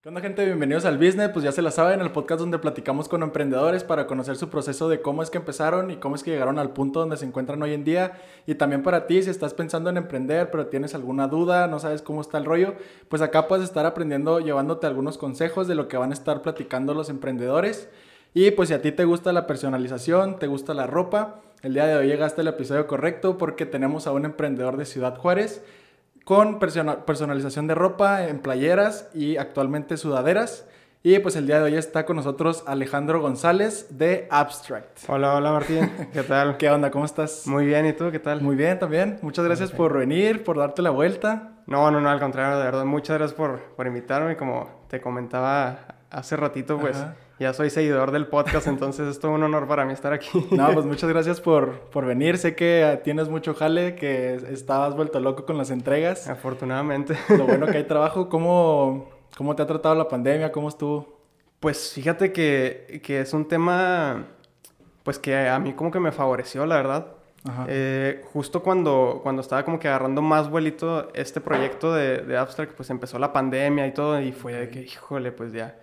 ¿Qué onda gente? Bienvenidos al Business, pues ya se la saben, el podcast donde platicamos con emprendedores para conocer su proceso de cómo es que empezaron y cómo es que llegaron al punto donde se encuentran hoy en día. Y también para ti, si estás pensando en emprender, pero tienes alguna duda, no sabes cómo está el rollo, pues acá puedes estar aprendiendo, llevándote algunos consejos de lo que van a estar platicando los emprendedores. Y pues si a ti te gusta la personalización, te gusta la ropa, el día de hoy llegaste al episodio correcto porque tenemos a un emprendedor de Ciudad Juárez con personalización de ropa en playeras y actualmente sudaderas. Y pues el día de hoy está con nosotros Alejandro González de Abstract. Hola, hola Martín, ¿qué tal? ¿Qué onda? ¿Cómo estás? Muy bien, ¿y tú qué tal? Muy bien también. Muchas gracias por venir, por darte la vuelta. No, no, no, al contrario, de verdad, muchas gracias por, por invitarme. Como te comentaba hace ratito, pues ya soy seguidor del podcast, entonces es todo un honor para mí estar aquí. No, pues muchas gracias por, por venir. Sé que tienes mucho jale, que estabas vuelto loco con las entregas. Afortunadamente. Lo bueno que hay trabajo. ¿Cómo, cómo te ha tratado la pandemia? ¿Cómo estuvo? Pues fíjate que, que es un tema, pues que a mí como que me favoreció, la verdad. Eh, justo cuando, cuando estaba como que agarrando más vuelito este proyecto de, de Abstract, pues empezó la pandemia y todo, y fue de que, híjole, pues ya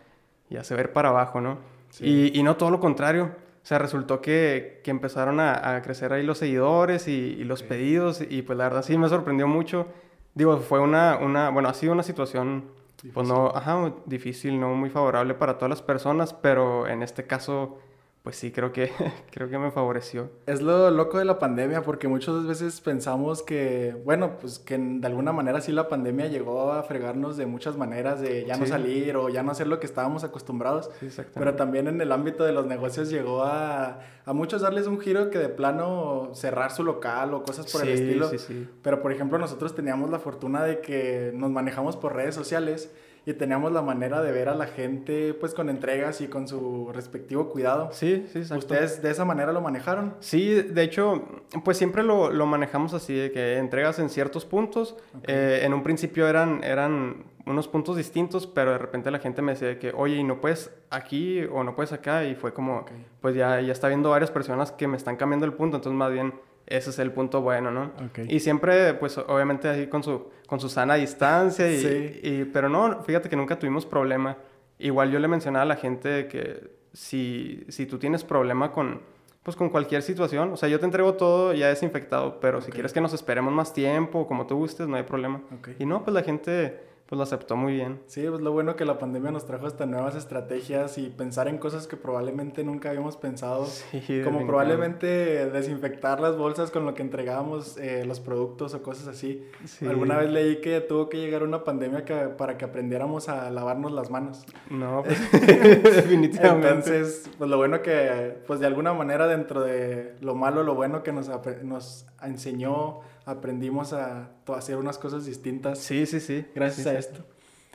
y hace ver para abajo, ¿no? Y, y, no todo lo contrario. O sea, resultó que, que empezaron a, a, crecer ahí los seguidores y, y los pedidos y pues la verdad sí me sorprendió mucho. Digo, fue una, una bueno, ha sido una situación, pues no, ajá, difícil, no muy favorable para todas las personas, pero en este caso pues sí, creo que, creo que me favoreció. Es lo loco de la pandemia, porque muchas veces pensamos que, bueno, pues que de alguna manera sí la pandemia llegó a fregarnos de muchas maneras, de ya no salir o ya no hacer lo que estábamos acostumbrados. Sí, pero también en el ámbito de los negocios llegó a, a muchos darles un giro que de plano cerrar su local o cosas por el estilo. Sí, sí. Pero por ejemplo, nosotros teníamos la fortuna de que nos manejamos por redes sociales y teníamos la manera de ver a la gente pues con entregas y con su respectivo cuidado. Sí, sí, exacto. ¿Ustedes de esa manera lo manejaron? Sí, de hecho, pues siempre lo, lo manejamos así, de que entregas en ciertos puntos. Eh, en un principio eran, eran unos puntos distintos, pero de repente la gente me decía que, oye, ¿y no puedes aquí o no puedes acá? Y fue como, pues ya, ya está viendo varias personas que me están cambiando el punto, entonces más bien ese es el punto bueno, ¿no? Y siempre, pues obviamente así con su, con su sana distancia, y, sí. y, pero no, fíjate que nunca tuvimos problema. Igual yo le mencionaba a la gente que si, si tú tienes problema con, pues con cualquier situación, o sea, yo te entrego todo ya desinfectado, pero si quieres que nos esperemos más tiempo, como tú gustes, no hay problema. Y no, pues la gente pues lo aceptó muy bien. Sí, pues lo bueno que la pandemia nos trajo hasta nuevas estrategias y pensar en cosas que probablemente nunca habíamos pensado. Sí, como probablemente desinfectar las bolsas con lo que entregábamos eh, los productos o cosas así. Sí. Alguna vez leí que tuvo que llegar una pandemia que, para que aprendiéramos a lavarnos las manos. No, pues, definitivamente. Entonces, pues lo bueno que, pues de alguna manera dentro de lo malo, lo bueno que nos, nos enseñó aprendimos a hacer unas cosas distintas. Sí, sí, sí. Gracias a esto.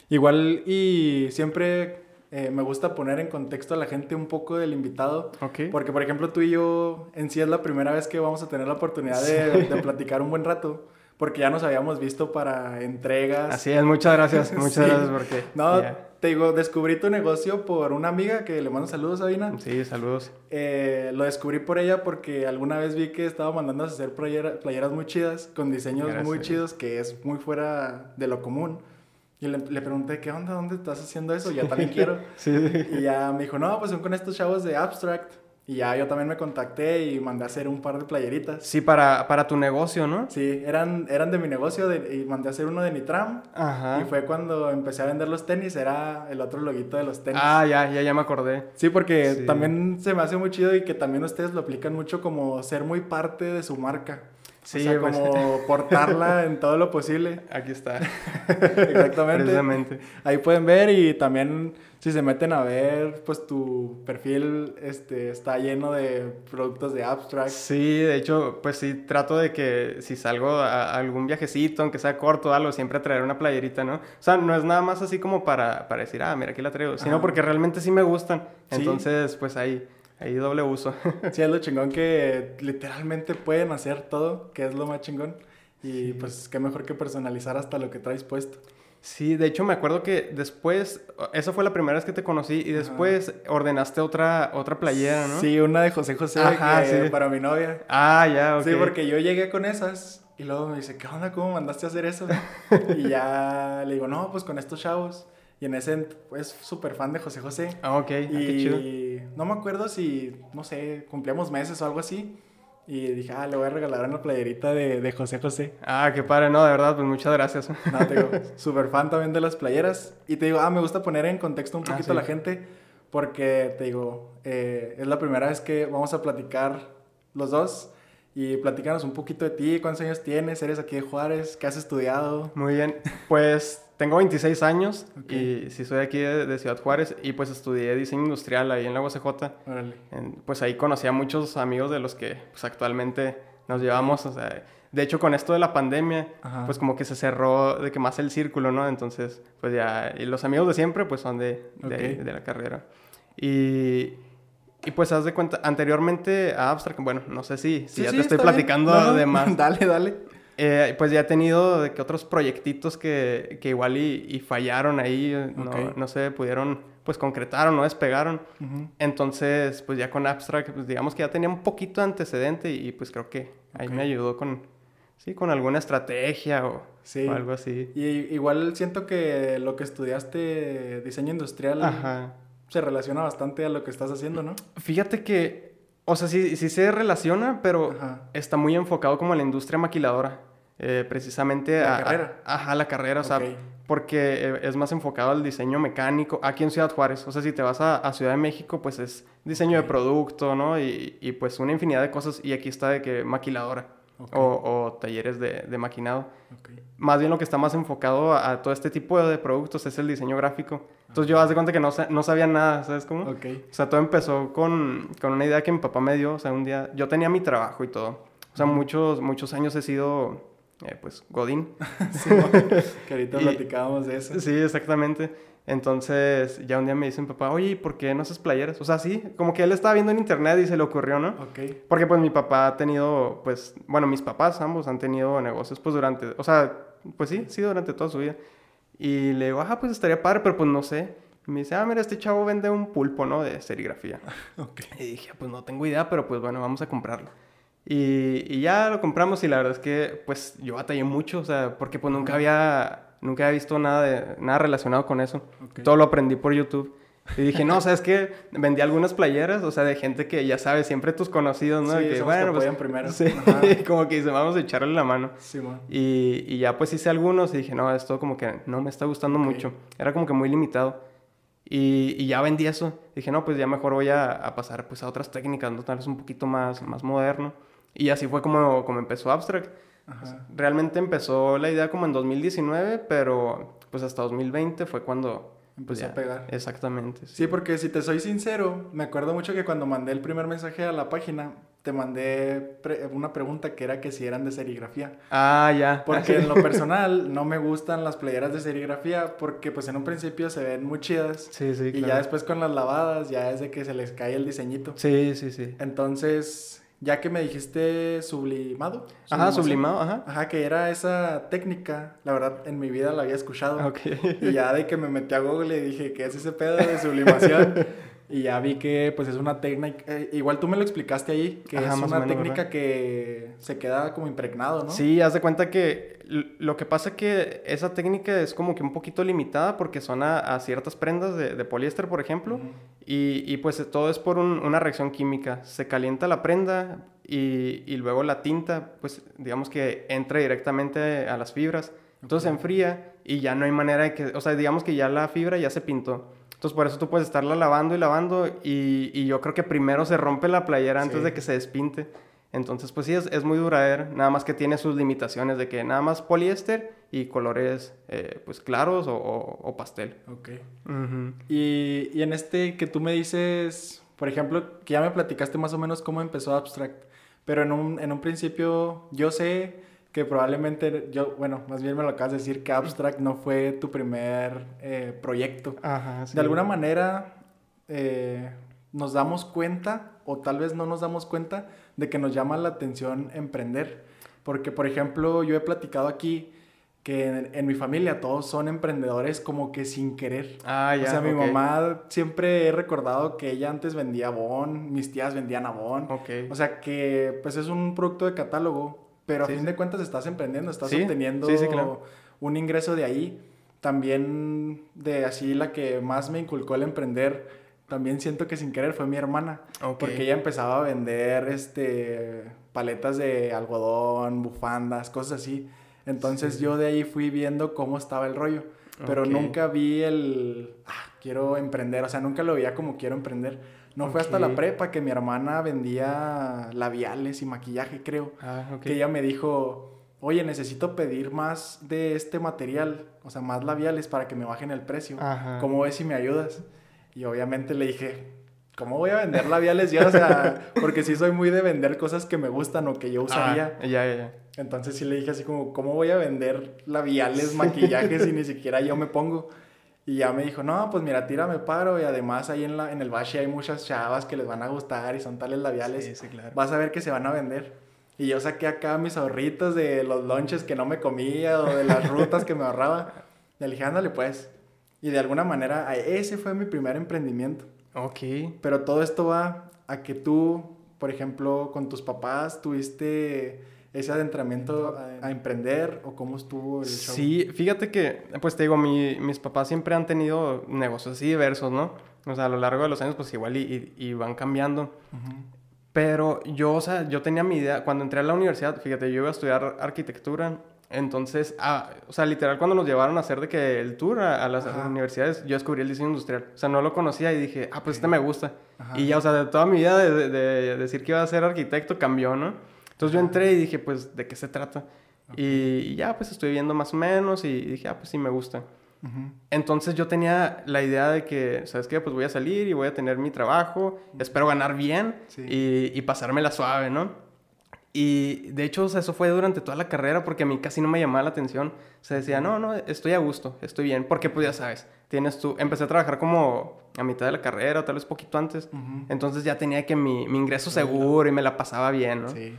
Igual y siempre eh, me gusta poner en contexto a la gente un poco del invitado. Okay. Porque, por ejemplo, tú y yo en sí es la primera vez que vamos a tener la oportunidad de, de platicar un buen rato. Porque ya nos habíamos visto para entregas. Así es, muchas gracias. Muchas sí. gracias porque... No, te digo, descubrí tu negocio por una amiga que le mando saludos, Sabina. Sí, saludos. Eh, lo descubrí por ella porque alguna vez vi que estaba mandando a hacer playeras muy chidas, con diseños Gracias. muy chidos, que es muy fuera de lo común. Y le, le, pregunté, ¿qué onda? ¿Dónde estás haciendo eso? Ya también quiero. sí. Y ya me dijo, no, pues son con estos chavos de Abstract. Y ya yo también me contacté y mandé a hacer un par de playeritas. Sí, para, para tu negocio, ¿no? Sí, eran, eran de mi negocio de, y mandé a hacer uno de Nitram. Ajá. Y fue cuando empecé a vender los tenis, era el otro loguito de los tenis. Ah, ya, ya, ya me acordé. Sí, porque sí. también se me hace muy chido y que también ustedes lo aplican mucho como ser muy parte de su marca. Sí, o sea, pues... como portarla en todo lo posible. Aquí está. Exactamente. Precisamente. Ahí pueden ver y también si se meten a ver, pues tu perfil este, está lleno de productos de abstract. Sí, de hecho, pues sí, trato de que si salgo a algún viajecito, aunque sea corto o algo, siempre traer una playerita, ¿no? O sea, no es nada más así como para, para decir, ah, mira, aquí la traigo, sino Ajá. porque realmente sí me gustan. Entonces, sí. pues ahí... Ahí doble uso. sí, es lo chingón que literalmente pueden hacer todo, que es lo más chingón. Y sí. pues qué mejor que personalizar hasta lo que traes puesto. Sí, de hecho me acuerdo que después, esa fue la primera vez que te conocí y después Ajá. ordenaste otra, otra playera, ¿no? Sí, una de José José Ajá, que, sí. para mi novia. Ah, ya, ok. Sí, porque yo llegué con esas y luego me dice, ¿qué onda? ¿Cómo mandaste a hacer eso? y ya le digo, no, pues con estos chavos. Y en ese, pues, súper fan de José José. Ah, ok. Ah, qué chido. Y no me acuerdo si, no sé, cumplíamos meses o algo así. Y dije, ah, le voy a regalar una playerita de, de José José. Ah, qué padre, no, de verdad, pues muchas gracias. No, te digo, súper fan también de las playeras. Y te digo, ah, me gusta poner en contexto un Ah, poquito sí. a la gente. Porque, te digo, eh, es la primera vez que vamos a platicar los dos. Y platícanos un poquito de ti, cuántos años tienes, eres aquí de Juárez, qué has estudiado. Muy bien. Pues tengo 26 años y sí soy aquí de, de Ciudad Juárez y pues estudié diseño industrial ahí en la. En- pues ahí conocí a muchos amigos de los que pues actualmente nos llevamos. O sea, de hecho con esto de la pandemia, Ajá. pues como que se cerró de que más el círculo, ¿no? Entonces, pues ya, y los amigos de siempre pues son de, de, la carrera. Y, y pues haz de cuenta, anteriormente a Abstract, bueno, no sé si, si Sí, ya sí, te estoy platicando no, de más. dale, dale. Eh, pues ya he tenido de que otros proyectitos que, que igual y, y fallaron ahí, no, no se pudieron pues concretar o no despegaron. Entonces, pues ya con Abstract, pues digamos que ya tenía un poquito de antecedente y, pues creo que ahí me ayudó con, sí, con alguna estrategia o, Sí. o algo así. Y igual siento que lo que estudiaste, diseño industrial, Ajá. se relaciona bastante a lo que estás haciendo, ¿no? Fíjate que, o sea, sí, sí se relaciona, pero Ajá. está muy enfocado como a la industria maquiladora. Eh, precisamente ¿La a, a- carrera? ajá, la carrera, o sea, porque eh, es más enfocado al diseño mecánico aquí en Ciudad Juárez. O sea, si te vas a, a Ciudad de México, pues es diseño de producto, ¿no? Y, y, pues una infinidad de cosas. Y aquí está de que maquiladora Ok. o, o talleres de, de maquinado. Más bien lo que está más enfocado a, a todo este tipo de productos es el diseño gráfico. Entonces yo haz de cuenta que no, no sabía nada, ¿sabes cómo? O sea, todo empezó con, con una idea que mi papá me dio. O sea, un día yo tenía mi trabajo y todo. O sea, muchos, muchos años he sido, eh, pues, Godín. Sí, que ahorita Y- platicábamos de eso. Sí, exactamente. Entonces, ya un día me dice mi papá, oye, ¿y por qué no haces playeras? O sea, sí, como que él estaba viendo en internet y se le ocurrió, ¿no? Ok. Porque pues mi papá ha tenido, pues, bueno, mis papás ambos han tenido negocios, pues, durante, o sea, pues sí, sí, durante toda su vida. Y le digo, ah, pues estaría padre, pero pues no sé. Y me dice, ah, mira, este chavo vende un pulpo, ¿no? De serigrafía. Ok. Y dije, pues no tengo idea, pero pues bueno, vamos a comprarlo. Y, y ya lo compramos y la verdad es que pues yo batallé mucho, o sea, porque pues nunca había, nunca había visto nada, de, nada relacionado con eso. Ok. Todo lo aprendí por YouTube. Y dije, no, ¿sabes qué? Vendí algunas playeras, o sea, de gente que ya sabes, siempre tus conocidos, ¿no? Sí, que, que pues, primero. Sí, como que dice, vamos a echarle la mano. Simón. Y, y ya pues hice algunos y dije, no, esto como que no me está gustando Ok. mucho. Era como que muy limitado. Y, y ya vendí eso. Dije, no, pues ya mejor voy a, a pasar pues a otras técnicas, ¿no? tal vez un poquito más, más moderno. Y así fue como, como empezó Abstract. Ajá. Realmente empezó la idea como en 2019, pero pues hasta 2020 fue cuando... Pues Empezó a pegar. Exactamente. Sí, porque si te soy sincero, me acuerdo mucho que cuando mandé el primer mensaje a la página, te mandé pre- una pregunta que era que si eran de serigrafía. Ah, ya. Porque en lo personal no me gustan las playeras de serigrafía porque pues en un principio se ven muy chidas Sí, sí, y claro. ya después con las lavadas ya es de que se les cae el diseñito. Sí, sí, sí. Entonces, ya que me dijiste sublimado. Ajá, sublimado, ajá. Ajá, que era esa técnica, la verdad en mi vida la había escuchado. Ok. Y ya de que me metí a Google y dije, ¿qué es ese pedo de sublimación? y ya vi que pues es una técnica, eh, igual tú me lo explicaste ahí, que Ajá, es una menos, técnica ¿verdad? que se queda como impregnado, ¿no? Sí, haz de cuenta que lo que pasa que esa técnica es como que un poquito limitada porque son a, a ciertas prendas de, de poliéster, por ejemplo, y, y, pues todo es por un- una reacción química. Se calienta la prenda y, y luego la tinta, pues digamos que entra directamente a las fibras. Entonces se enfría y ya no hay manera de que, o sea, digamos que ya la fibra ya se pintó. Entonces por eso tú puedes estarla lavando y lavando y, y yo creo que primero se rompe la playera antes de que se despinte. Entonces pues sí, es, es muy duradera, nada más que tiene sus limitaciones de que nada más poliéster y colores eh, pues claros o, o- o pastel. Ok. Y, y en este que tú me dices, por ejemplo, que ya me platicaste más o menos cómo empezó Abstract, pero en un, en un principio yo sé que probablemente, yo, bueno, más bien me lo acabas de decir, que Abstract no fue tu primer eh, proyecto. Ajá, sí. De alguna manera eh, nos damos cuenta, o tal vez no nos damos cuenta, de que nos llama la atención emprender. Porque, por ejemplo, yo he platicado aquí que en, en mi familia todos son emprendedores como que sin querer. Ah, ya. o sea, mi mamá siempre he recordado que ella antes vendía Avon, mis tías vendían Avon. Ok. O sea que pues es un producto de catálogo, pero Sí, a fin sí. de cuentas estás emprendiendo, estás Sí, obteniendo claro. un ingreso de ahí. también de así la que más me inculcó el emprender, también siento que sin querer fue mi hermana. Porque ella empezaba a vender este paletas de algodón, bufandas, cosas así. Entonces yo de ahí fui viendo cómo estaba el rollo. Pero nunca vi el, ah, quiero emprender. O sea, nunca lo veía como quiero emprender. No fue hasta la prepa que mi hermana vendía labiales y maquillaje, creo. Ah, que ella me dijo, oye, necesito pedir más de este material, o sea, más labiales para que me bajen el precio. ¿Cómo ves si me ayudas? Y obviamente le dije, ¿cómo voy a vender labiales yo? O sea, porque sí soy muy de vender cosas que me gustan o que yo usaría. Ah, ya, ya, ya. Entonces sí le dije así como, ¿cómo voy a vender labiales, maquillajes si ni siquiera yo me pongo? Y ya me dijo, no, pues mira, tírame paro y además ahí en, la, en el bashi hay muchas chavas que les van a gustar y son tales labiales. Sí, sí, claro. Vas a ver que se van a vender. Y yo saqué acá mis ahorritos de los lunches que no me comía o de las rutas que me ahorraba. Le dije, ándale pues. Y de alguna manera, ese fue mi primer emprendimiento. Ok. Pero todo esto va a que tú, por ejemplo, con tus papás tuviste ese adentramiento a, emprender o cómo estuvo el show? Sí, fíjate que, pues te digo, mis papás siempre han tenido negocios así diversos, ¿no? O sea, a lo largo de los años, pues igual y, van cambiando. Pero yo, o sea, yo tenía mi idea, cuando entré a la universidad, fíjate, yo iba a estudiar arquitectura, entonces, ah, o sea, literal, cuando nos llevaron a hacer de que el tour a, las universidades, yo descubrí el diseño industrial. O sea, no lo conocía y dije, ah, pues este me gusta. Y ya, o sea, de toda mi vida de, de, decir que iba a ser arquitecto cambió, ¿no? Entonces yo entré y dije, pues, ¿de qué se trata? Y, ya, pues, estoy viendo más o menos y dije, ah, pues sí, me gusta. Entonces yo tenía la idea de que, ¿sabes qué? Pues voy a salir y voy a tener mi trabajo, espero ganar bien y, y pasármela suave, ¿no? Y de hecho, o sea, eso fue durante toda la carrera porque a mí casi no me llamaba la atención. O sea, decía, no, no, estoy a gusto, estoy bien. Porque pues ya sabes, tienes tú, empecé a trabajar como a mitad de la carrera o tal vez poquito antes. Entonces ya tenía que mi, mi ingreso seguro y me la pasaba bien, ¿no? Sí.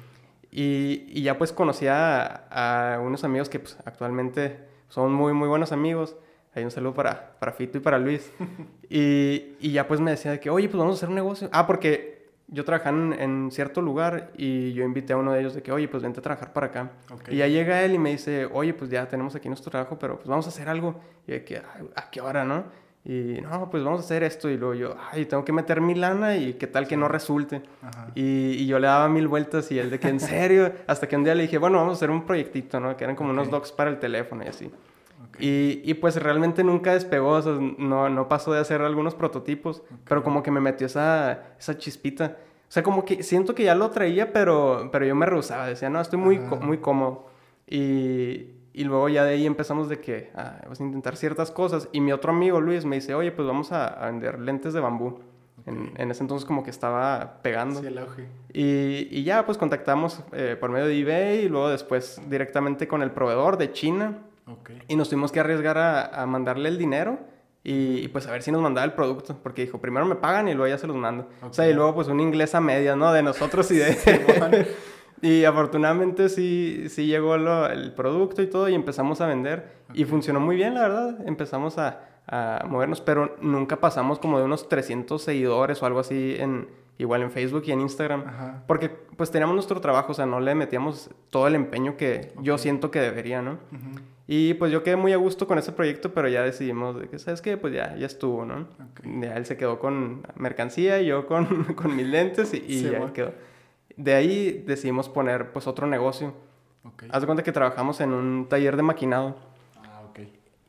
Y, y ya pues conocí a, unos amigos que pues actualmente son muy, muy buenos amigos. Hay un saludo para, para Fito y para Luis. y, y ya pues me decía de que, oye, pues vamos a hacer un negocio. Ah, porque yo trabajaba en, cierto lugar y yo invité a uno de ellos de que, oye, pues vente a trabajar para acá. Y ya llega él y me dice, oye, pues ya tenemos aquí nuestro trabajo, pero pues vamos a hacer algo. Y de que, ¿a qué hora, no? Y no, pues vamos a hacer esto. Y luego yo, ay, tengo que meter mi lana y qué tal que no resulte. Y, y, yo le daba mil vueltas y él de que, ¿en serio? Hasta que un día le dije, bueno, vamos a hacer un proyectito, ¿no? Que eran como unos docs para el teléfono y así. Y, y, pues realmente nunca despegó, o sea, no, no pasó de hacer algunos prototipos, pero como que me metió esa, esa chispita. O sea, como que siento que ya lo traía, pero, pero yo me rehusaba, decía, no, estoy muy, muy cómodo. Y, y luego ya de ahí empezamos de que ah, vamos a intentar ciertas cosas. Y mi otro amigo Luis me dice, oye, pues vamos a, vender lentes de bambú. En, en, ese entonces como que estaba pegando. Sí, el auge. Y, y ya pues contactamos eh, por medio de eBay y luego después directamente con el proveedor de China. Okay. Y nos tuvimos que arriesgar a, a mandarle el dinero y, pues a ver si nos mandaba el producto, porque dijo, primero me pagan y luego ya se los mando. O sea, y luego pues un inglés a media, ¿no? De nosotros y de... y afortunadamente sí, sí llegó el producto y todo y empezamos a vender. Y funcionó muy bien, la verdad. Empezamos a, a, movernos, pero nunca pasamos como de unos 300 seguidores o algo así en... Igual en Facebook y en Instagram. Porque pues teníamos nuestro trabajo, o sea, no le metíamos todo el empeño que yo siento que debería, ¿no? Y pues yo quedé muy a gusto con ese proyecto, pero ya decidimos de que, ¿sabes qué? Pues ya, ya estuvo, ¿no? Ya él se quedó con mercancía y yo con, con mis lentes y, ya quedó. De ahí decidimos poner pues otro negocio. Haz de cuenta que trabajamos en un taller de maquinado.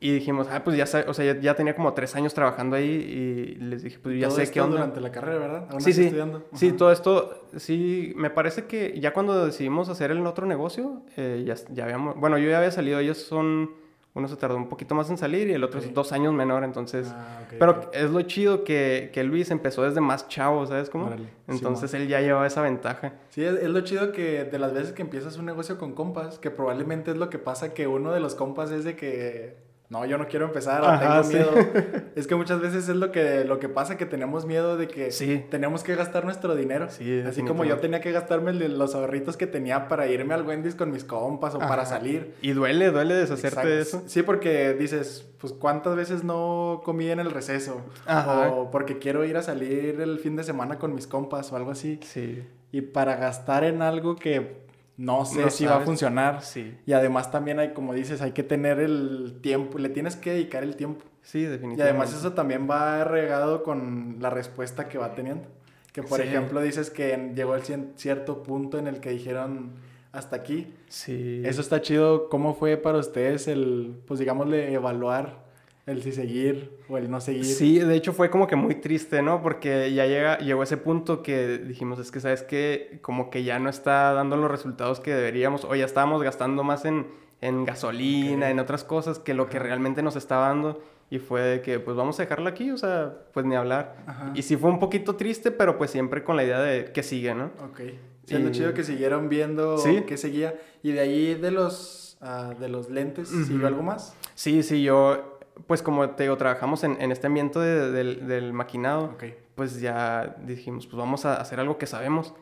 Y dijimos, ah, pues ya, o sea, ya, tenía como tres años trabajando ahí y les dije, pues ya sé qué onda. durante la carrera, ¿verdad? sí, sí. Estudiando? Sí, todo esto, sí, me parece que ya cuando decidimos hacer el otro negocio, eh, ya, ya habíamos, bueno, yo ya había salido, ellos son, uno se tardó un poquito más en salir y el otro es dos años menor, entonces, ah, pero es lo chido que, que, Luis empezó desde más chavo, ¿sabes cómo? entonces él ya llevaba esa ventaja. Sí, es, es, lo chido que de las veces que empiezas un negocio con compas, que probablemente es lo que pasa que uno de los compas es de que no, yo no quiero empezar, tengo miedo. Es que muchas veces es lo que, lo que pasa, que tenemos miedo de que tenemos que gastar nuestro dinero. Así como yo tenía que gastarme los ahorritos que tenía para irme al Wendy's con mis compas o para salir. Y duele, duele deshacerte de eso. Sí, porque dices, pues cuántas veces no comí en el receso. O porque quiero ir a salir el fin de semana con mis compas o algo así. Sí. Y para gastar en algo que no sé No si va a funcionar. Sí. Y además también hay, como dices, hay que tener el tiempo, le tienes que dedicar el tiempo. Sí, Y definitivamente. además eso también va regado con la respuesta que va teniendo. Que por Sí. ejemplo dices que llegó el cierto punto en el que dijeron hasta aquí. Sí. Eso está chido. ¿Cómo fue para ustedes el, pues digámosle, evaluar el si seguir o el no seguir? Sí, de hecho fue como que muy triste, ¿no? Porque ya llega, llegó ese punto que dijimos, es que, ¿sabes qué? Como que ya no está dando los resultados que deberíamos, o ya estábamos gastando más en, en gasolina, Ok. en otras cosas, que lo que realmente nos estaba dando. Y fue de que, pues vamos a dejarlo aquí, o sea, pues ni hablar. Ajá. Y sí fue un poquito triste, pero pues siempre con la idea de que sigue, ¿no? Ok. Siendo Y- chido que siguieron viendo Sí. qué seguía. Y de ahí de los, ah, de los lentes, Ujú. ¿siguió algo más? Sí, sí, yo, pues como te digo, trabajamos en, en este ambiente de- del, del maquinado. Pues ya dijimos, pues vamos a hacer algo que sabemos.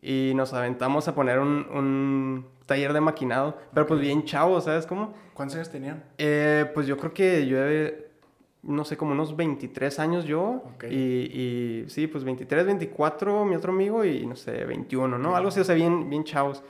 Y nos aventamos a poner un, un taller de maquinado, pero pues bien chavo, ¿sabes cómo? ¿Cuántos años tenían? Eh, pues yo creo que yo, no sé, como unos 23 años yo. Y, y sí, pues 23, 24 mi otro amigo y no sé, 21, ¿no? Algo así, o sea, bien, bien chavos.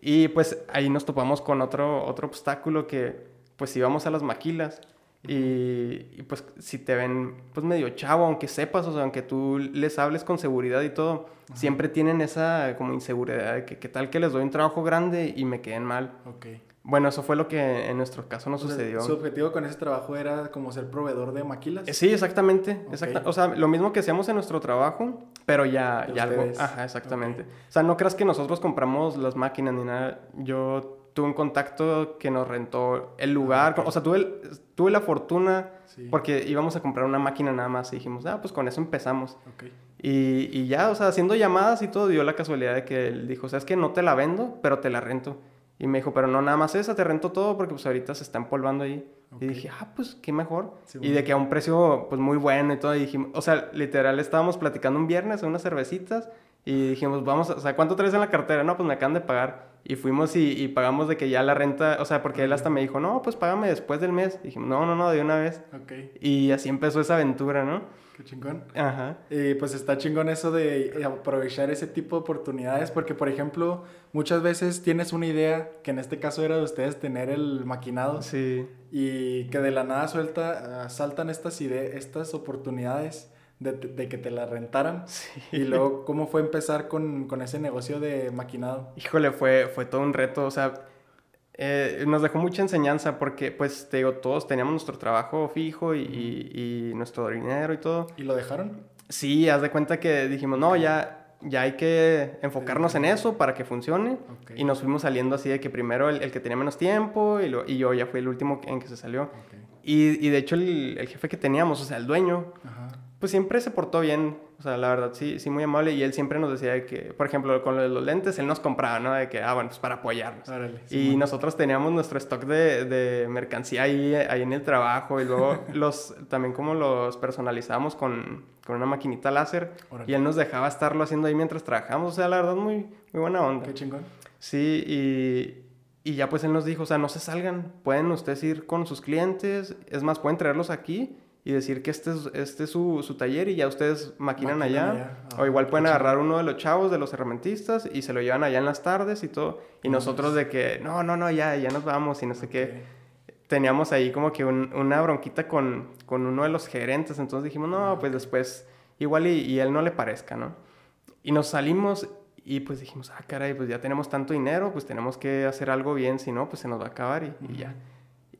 Y pues ahí nos topamos con otro, otro obstáculo que pues íbamos a las maquilas. Y, y, pues si te ven pues medio chavo, aunque sepas, o sea, aunque tú les hables con seguridad y todo, siempre tienen esa como inseguridad de que qué tal que les doy un trabajo grande y me queden mal. Ok. Bueno, eso fue lo que en nuestro caso nos sucedió. Su objetivo con ese trabajo era como ser proveedor de maquilas. Eh, Sí, exactamente. Ok. exacta- O sea, lo mismo que hacíamos en nuestro trabajo, pero ya, ya algo. Ajá, exactamente. Ok. O sea, no creas que nosotros compramos las máquinas ni nada. Yo tuve un contacto que nos rentó el lugar. Ah, ok. O sea, tuve, el- tuve la fortuna Sí. porque íbamos a comprar una máquina nada más y dijimos, ah, pues con eso empezamos. Ok. Y, y ya, o sea, haciendo llamadas y todo, dio la casualidad de que él dijo, ¿sabes que No te la vendo, pero te la rento. Y me dijo, pero no nada más esa, te rento todo porque pues ahorita se está empolvando ahí. Ok. Y dije, ah, pues qué mejor. Sí, y de que a un precio pues muy bueno y todo. Y dijimos, o sea, literal estábamos platicando un viernes unas cervecitas y dijimos, vamos, o sea, ¿cuánto traes en la cartera? No, pues me acaban de pagar. Y fuimos y, y pagamos de que ya la renta, o sea, porque él hasta me dijo, no, pues págame después del mes. Y dijimos, no, no, no, de una vez. Ok. Y así empezó esa aventura, ¿no? Qué chingón. Ajá. Y pues está chingón eso de eh, aprovechar ese tipo de oportunidades, porque por ejemplo, muchas veces tienes una idea, que en este caso era de ustedes tener el maquinado, Sí. y que de la nada suelta, ah, saltan estas ideas, estas oportunidades de, de que te la rentaran. Sí. Y luego, ¿cómo fue empezar con, con ese negocio de maquinado? Híjole, fue, fue todo un reto, o sea, eh, nos dejó mucha enseñanza porque, pues, te digo, todos teníamos nuestro trabajo fijo y, y- y nuestro dinero y todo. ¿Y lo dejaron? Sí, haz de cuenta que dijimos, no, ya, ya hay que enfocarnos en eso para que funcione. Ok. Y nos fuimos saliendo así de que primero el, el que tenía menos tiempo y, lo- y yo ya fui el último en que se salió. Ok. Y, y de hecho el, el jefe que teníamos, o sea, el dueño, Ajá. Pues siempre se portó bien, o sea, la verdad, sí, sí, muy amable. Y él siempre nos decía de que, por ejemplo, con lo de los lentes, él nos compraba, ¿no? De que, ah, bueno, pues para apoyarnos. Órale. Y nosotros teníamos nuestro stock de, de mercancía ahí, ahí en el trabajo y luego los, también como los personalizamos con, con una maquinita láser Órale. y él nos dejaba estarlo haciendo ahí mientras trabajamos, o sea, la verdad, muy, muy buena onda. Qué chingón. Sí, y, y ya pues él nos dijo, o sea, no se salgan, pueden ustedes ir con sus clientes, es más, pueden traerlos aquí y decir que este es, este es su, su taller y ya ustedes maquinan, Maquinan allá. allá. Ah, o igual qué pueden agarrar uno de los chavos, de los herramentistas y se lo llevan allá en las tardes y todo. Y No nosotros de que, no, no, no, ya, ya nos vamos y no sé qué. Ok. Teníamos ahí como que un- una bronquita con, con uno de los gerentes, entonces dijimos, no, pues después igual y, y él no le parezca, ¿no? Y nos salimos y pues dijimos, ah, caray, pues ya tenemos tanto dinero, pues tenemos que hacer algo bien, si no, pues se nos va a acabar y, y ya.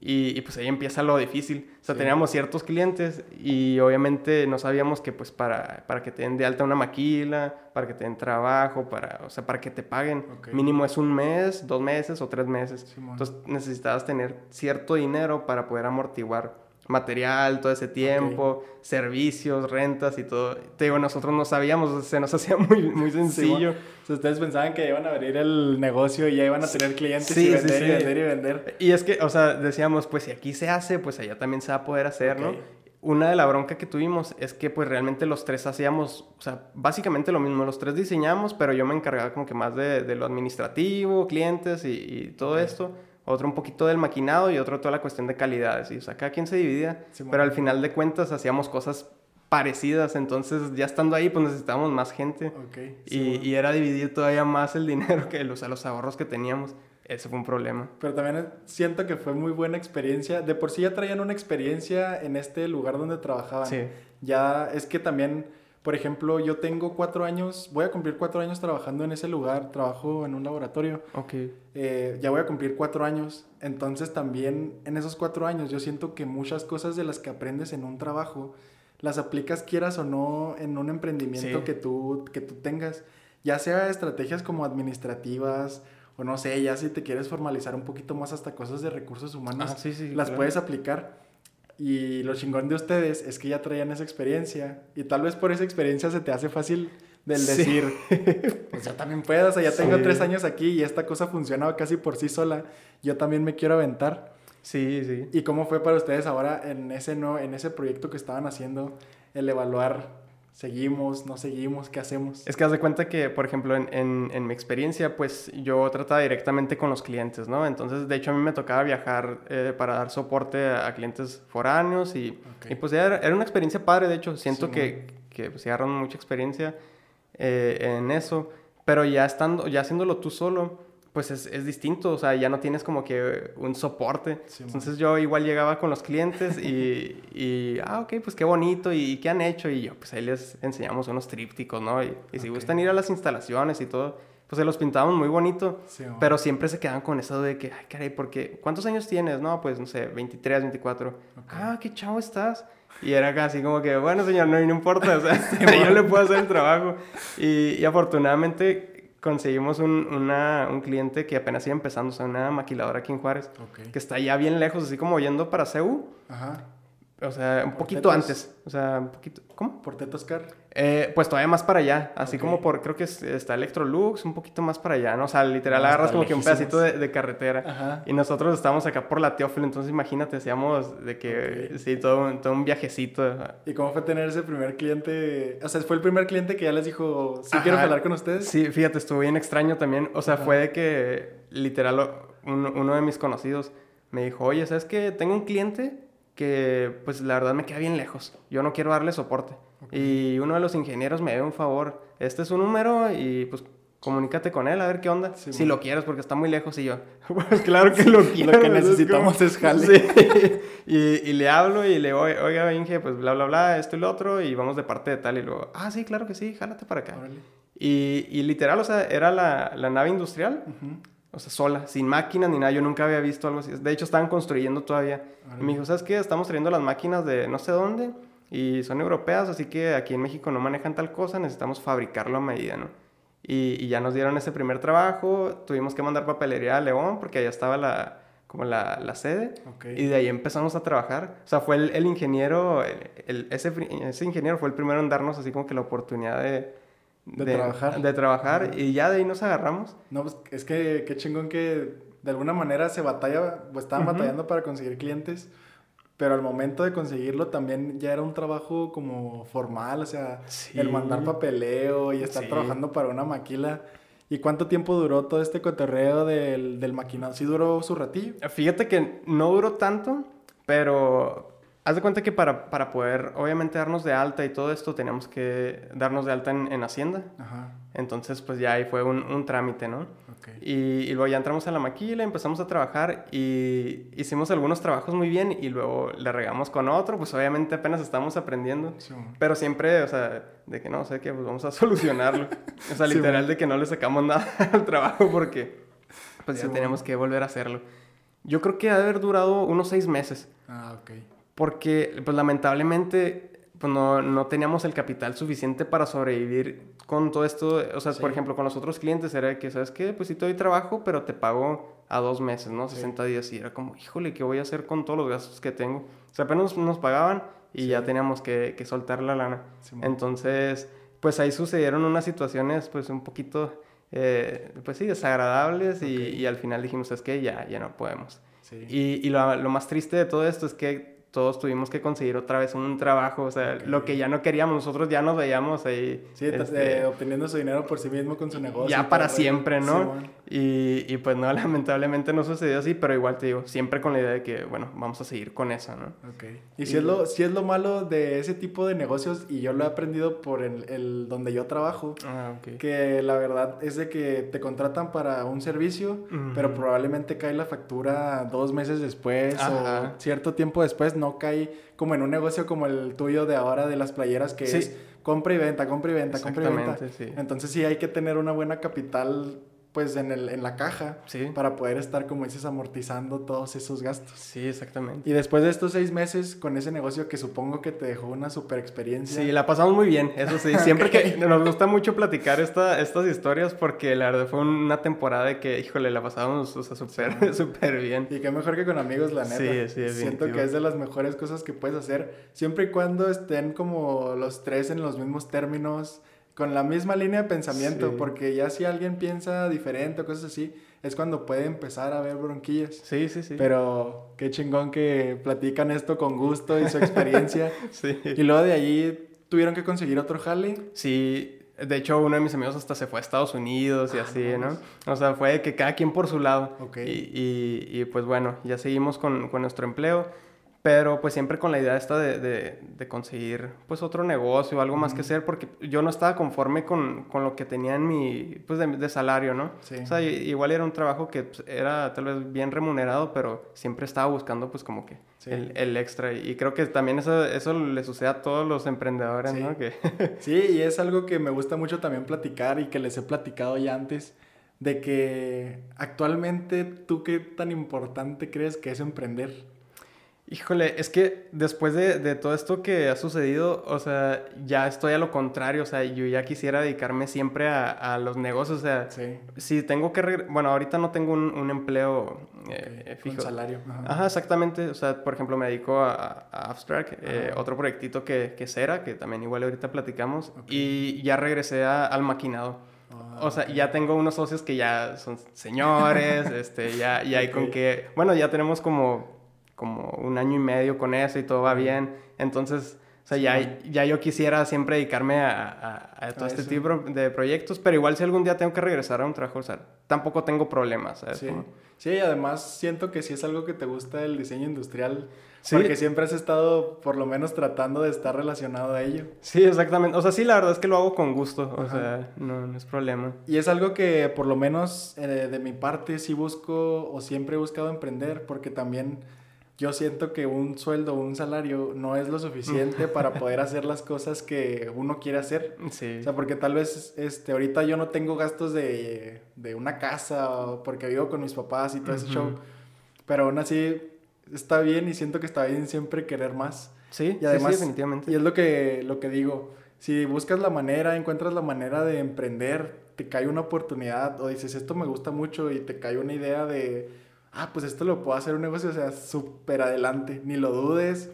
Y, y, pues ahí empieza lo difícil. O sea, Sí. teníamos ciertos clientes y obviamente no sabíamos que pues para, para que te den de alta una maquila, para que te den trabajo, para, o sea, para que te paguen, mínimo es un mes, dos meses o tres meses. Entonces necesitabas tener cierto dinero para poder amortiguar material, todo ese tiempo, servicios, rentas y todo. Te digo, nosotros no sabíamos, se nos hacía muy, muy sencillo. Ustedes pensaban que iban a abrir el negocio y ya iban a tener clientes Sí, y sí, vender y vender y vender. Y es que, o sea, decíamos, pues si aquí se hace, pues allá también se va a poder hacer. ¿no? Una de la bronca que tuvimos es que pues realmente los tres hacíamos, o sea, básicamente lo mismo, los tres diseñamos, pero yo me encargaba como que más de, de lo administrativo, clientes y, y todo esto, otro un poquito del maquinado y otro toda la cuestión de calidades, y o sea, cada quien se dividía, Simón. pero al final de cuentas hacíamos cosas parecidas, entonces ya estando ahí pues necesitábamos más gente y, y, era dividir todavía más el dinero que los, los ahorros que teníamos. Ese fue un problema. Pero también siento que fue muy buena experiencia. De por sí ya traían una experiencia en este lugar donde trabajaban. Sí. Ya es que también, por ejemplo, yo tengo cuatro años, voy a cumplir cuatro años trabajando en ese lugar, trabajo en un laboratorio. Ok. Eh, ya voy a cumplir cuatro años. Entonces también en esos cuatro años yo siento que muchas cosas de las que aprendes en un trabajo las aplicas quieras o no en un emprendimiento que, tú, que tú tengas. Ya sea estrategias como administrativas o no sé, ya si te quieres formalizar un poquito más hasta cosas de recursos humanos, ah, las puedes aplicar. Y lo chingón de ustedes es que ya traían esa experiencia y tal vez por esa experiencia se te hace fácil del decir, pues yo también puedo, o sea, ya tengo tres años aquí y esta cosa funcionaba casi por sí sola, yo también me quiero aventar. Sí, sí. ¿Y cómo fue para ustedes ahora en ese, no, en ese proyecto que estaban haciendo, el evaluar seguimos, no seguimos, ¿qué hacemos? Es que haz de cuenta que, por ejemplo, en, en, mi experiencia, pues yo trataba directamente con los clientes, ¿no? Entonces, de hecho, a mí me tocaba viajar eh, para dar soporte a, clientes foráneos y, y pues era, era, una experiencia padre, de hecho, siento que, que pues, agarran mucha experiencia eh, en eso, pero ya estando, ya haciéndolo tú solo, pues es, es, distinto, o sea, ya no tienes como que un soporte. Entonces yo igual llegaba con los clientes y, y, ah, ok, pues qué bonito, y qué han hecho, y yo, pues ahí les enseñamos unos trípticos, ¿no? Y, y si gustan ir a las instalaciones y todo, pues se los pintábamos muy bonito, pero siempre se quedan con eso de que, ay, caray, porque, ¿cuántos años tienes? No, pues, no sé, 23, 24. Ah, qué chavo estás. Y era casi como que, bueno, señor, no, no importa, o sea, yo le puedo hacer el trabajo. Y, y afortunadamente conseguimos un, una, un cliente que apenas iba empezando, o sea, una maquiladora aquí en Juárez, que está ya bien lejos, así como yendo para CEU. Ajá. O sea, un poquito antes. O sea, un poquito. ¿Cómo? ¿Por Tetoscar? Eh, pues todavía más para allá. Así como por. Creo que está Electrolux, un poquito más para allá, ¿no? O sea, literal agarras como que un pedacito de, carretera. Ajá. Y nosotros estábamos acá por la Teófilo, entonces imagínate, hacíamos de que. Sí, todo, todo un viajecito. ¿Y cómo fue tener ese primer cliente? O sea, ¿fue el primer cliente que ya les dijo, sí quiero hablar con ustedes? Sí, fíjate, estuvo bien extraño también. O sea, fue de que literal uno de mis conocidos me dijo, oye, ¿sabes qué? Tengo un cliente que pues la verdad me queda bien lejos. Yo no quiero darle soporte. Y uno de los ingenieros me dio un favor. Este es su número y pues comunícate con él a ver qué onda. si lo quieres porque está muy lejos y yo, pues claro que lo quiero. lo que necesitamos es, jale. y, y, le hablo y le digo, oiga, Inge, pues bla, bla, bla, esto y lo otro y vamos de parte de tal. Y luego, ah, sí, claro que sí, jálate para acá. Y, y, literal, o sea, era la, la nave industrial. O sea, sola, sin máquinas ni nada. Yo nunca había visto algo así. De hecho, estaban construyendo todavía. Y me dijo, ¿sabes qué? Estamos trayendo las máquinas de no sé dónde y son europeas, así que aquí en México no manejan tal cosa, necesitamos fabricarlo a medida, ¿no? Y, ya nos dieron ese primer trabajo, tuvimos que mandar papelería a León porque allá estaba la, como la, la sede. Y de ahí empezamos a trabajar. O sea, fue el, ingeniero, el, ese, ese ingeniero fue el primero en darnos así como que la oportunidad de de, trabajar. De trabajar y ya de ahí nos agarramos. No, pues es que qué chingón que de alguna manera se batalla, pues estaban batallando para conseguir clientes, pero al momento de conseguirlo también ya era un trabajo como formal, o sea, el mandar papeleo y estar trabajando para una maquila. ¿Y cuánto tiempo duró todo este cotorreo del, del maquinado? ¿Sí duró su ratillo? Fíjate que no duró tanto, pero Haz de cuenta que para, para, poder, obviamente, darnos de alta y todo esto, teníamos que darnos de alta en, en Hacienda. Ajá. Entonces, pues ya ahí fue un, un trámite, ¿no? Okay. Y, y, luego ya entramos a la maquila, empezamos a trabajar y hicimos algunos trabajos muy bien y luego le regamos con otro, pues obviamente apenas estamos aprendiendo. Sí, pero siempre, o sea, de que no, sé que pues vamos a solucionarlo. o sea, literal de que no le sacamos nada al trabajo porque pues ya teníamos que volver a hacerlo. Yo creo que ha de haber durado unos seis meses. Ah, ok porque pues lamentablemente pues no, no, teníamos el capital suficiente para sobrevivir con todo esto. O sea, por ejemplo, con los otros clientes era que, ¿sabes qué? Pues sí te doy trabajo, pero te pago a dos meses, ¿no? 60 días. Y era como, híjole, ¿qué voy a hacer con todos los gastos que tengo? O sea, apenas nos pagaban y ya teníamos que, que, soltar la lana. Entonces, pues ahí sucedieron unas situaciones, pues un poquito, eh, pues sí, desagradables. Y, y, al final dijimos, ¿sabes qué? Ya, ya no podemos. Y, y lo, lo más triste de todo esto es que todos tuvimos que conseguir otra vez un trabajo, o sea, lo que ya no queríamos, nosotros ya nos veíamos ahí. Sí, este, obteniendo su dinero por sí mismo con su negocio. Ya para siempre, ¿no? y, y, pues no, lamentablemente no sucedió así, pero igual te digo, siempre con la idea de que, bueno, vamos a seguir con eso, ¿no? Ok. Y, si, es lo, si es lo malo de ese tipo de negocios, y yo lo he aprendido por el, el donde yo trabajo, ah, que la verdad es de que te contratan para un servicio, pero probablemente cae la factura dos meses después o cierto tiempo después, no cae como en un negocio como el tuyo de ahora de las playeras que es compra y venta, compra y venta, compra y venta. Entonces sí hay que tener una buena capital pues en, el, en la caja para poder estar, como dices, amortizando todos esos gastos. Sí, exactamente. Y después de estos seis meses con ese negocio que supongo que te dejó una super experiencia. Sí, la pasamos muy bien, eso sí. Siempre que nos gusta mucho platicar esta, estas historias porque la verdad fue una temporada de que, híjole, la pasamos, o sea, súper, súper bien. Y qué mejor que con amigos, la neta. Sí, sí, Siento que es de las mejores cosas que puedes hacer, siempre y cuando estén como los tres en los mismos términos con la misma línea de pensamiento, porque ya si alguien piensa diferente o cosas así, es cuando puede empezar a ver bronquillas. Sí, sí, sí. Pero qué chingón que platican esto con gusto y su experiencia. sí. Y luego de allí tuvieron que conseguir otro jale. Sí, de hecho, uno de mis amigos hasta se fue a Estados Unidos y ah, así, ¿no? O sea, fue que cada quien por su lado. Ok. Y, y, pues bueno, ya seguimos con, con nuestro empleo. Pero pues siempre con la idea esta de, de, conseguir pues otro negocio o algo más que hacer porque yo no estaba conforme con, con lo que tenía en mi pues de, salario, ¿no? Sí. O sea, igual era un trabajo que pues, era tal vez bien remunerado, pero siempre estaba buscando pues como que el, el, extra. Y creo que también eso, eso le sucede a todos los emprendedores, ¿no? Que... sí, y es algo que me gusta mucho también platicar y que les he platicado ya antes de que actualmente tú qué tan importante crees que es emprender. Híjole, es que después de, de, todo esto que ha sucedido, o sea, ya estoy a lo contrario, o sea, yo ya quisiera dedicarme siempre a, a los negocios, o sea, si tengo que, bueno, ahorita no tengo un, un empleo eh, fijo. Un salario. Ajá. exactamente, o sea, por ejemplo, me dedico a, Abstract, eh, otro proyectito que, que Cera, que también igual ahorita platicamos, y ya regresé al maquinado. Ah, o sea, ya tengo unos socios que ya son señores, este, ya, ya hay con que, bueno, ya tenemos como como un año y medio con eso y todo va bien. Entonces, o sea, ya, ya yo quisiera siempre dedicarme a, a, todo este tipo de proyectos, pero igual si algún día tengo que regresar a un trabajo, o sea, tampoco tengo problemas, ¿sabes? Sí. sí, además siento que si es algo que te gusta el diseño industrial, porque siempre has estado, por lo menos, tratando de estar relacionado a ello. Sí, exactamente. O sea, sí, la verdad es que lo hago con gusto. O sea, no, no, es problema. Y es algo que, por lo menos, eh, de mi parte, sí busco o siempre he buscado emprender, porque también yo siento que un sueldo, un salario no es lo suficiente para poder hacer las cosas que uno quiere hacer. Sí. O sea, porque tal vez este, ahorita yo no tengo gastos de, de una casa porque vivo con mis papás y todo ese show. Pero aún así está bien y siento que está bien siempre querer más. Sí, y además, sí, definitivamente. Y es lo que, lo que digo. Si buscas la manera, encuentras la manera de emprender, te cae una oportunidad o dices, esto me gusta mucho y te cae una idea de ah, pues esto lo puedo hacer un negocio, o sea, súper adelante, ni lo dudes,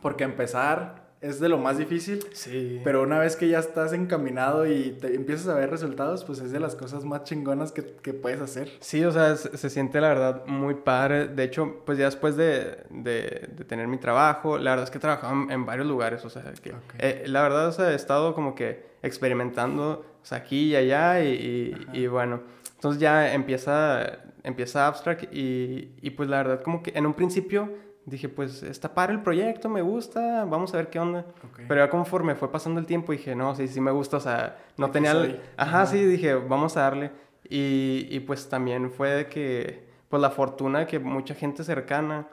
porque empezar es de lo más difícil, sí. pero una vez que ya estás encaminado y te empiezas a ver resultados, pues es de las cosas más chingonas que, que puedes hacer. Sí, o sea, se, siente la verdad muy padre. De hecho, pues ya después de, de, de tener mi trabajo, la verdad es que he trabajado en, varios lugares, o sea, que eh, la verdad, o sea, he estado como que experimentando, o sea, aquí y allá y, y, y bueno, entonces ya empieza empieza Abstract y, y, pues la verdad como que en un principio dije pues está para el proyecto, me gusta, vamos a ver qué onda. Pero ya conforme fue pasando el tiempo dije no, sí, sí me gusta, o sea, no tenía... Ajá, sí, dije vamos a darle. Y, y pues también fue de que pues la fortuna de que mucha gente cercana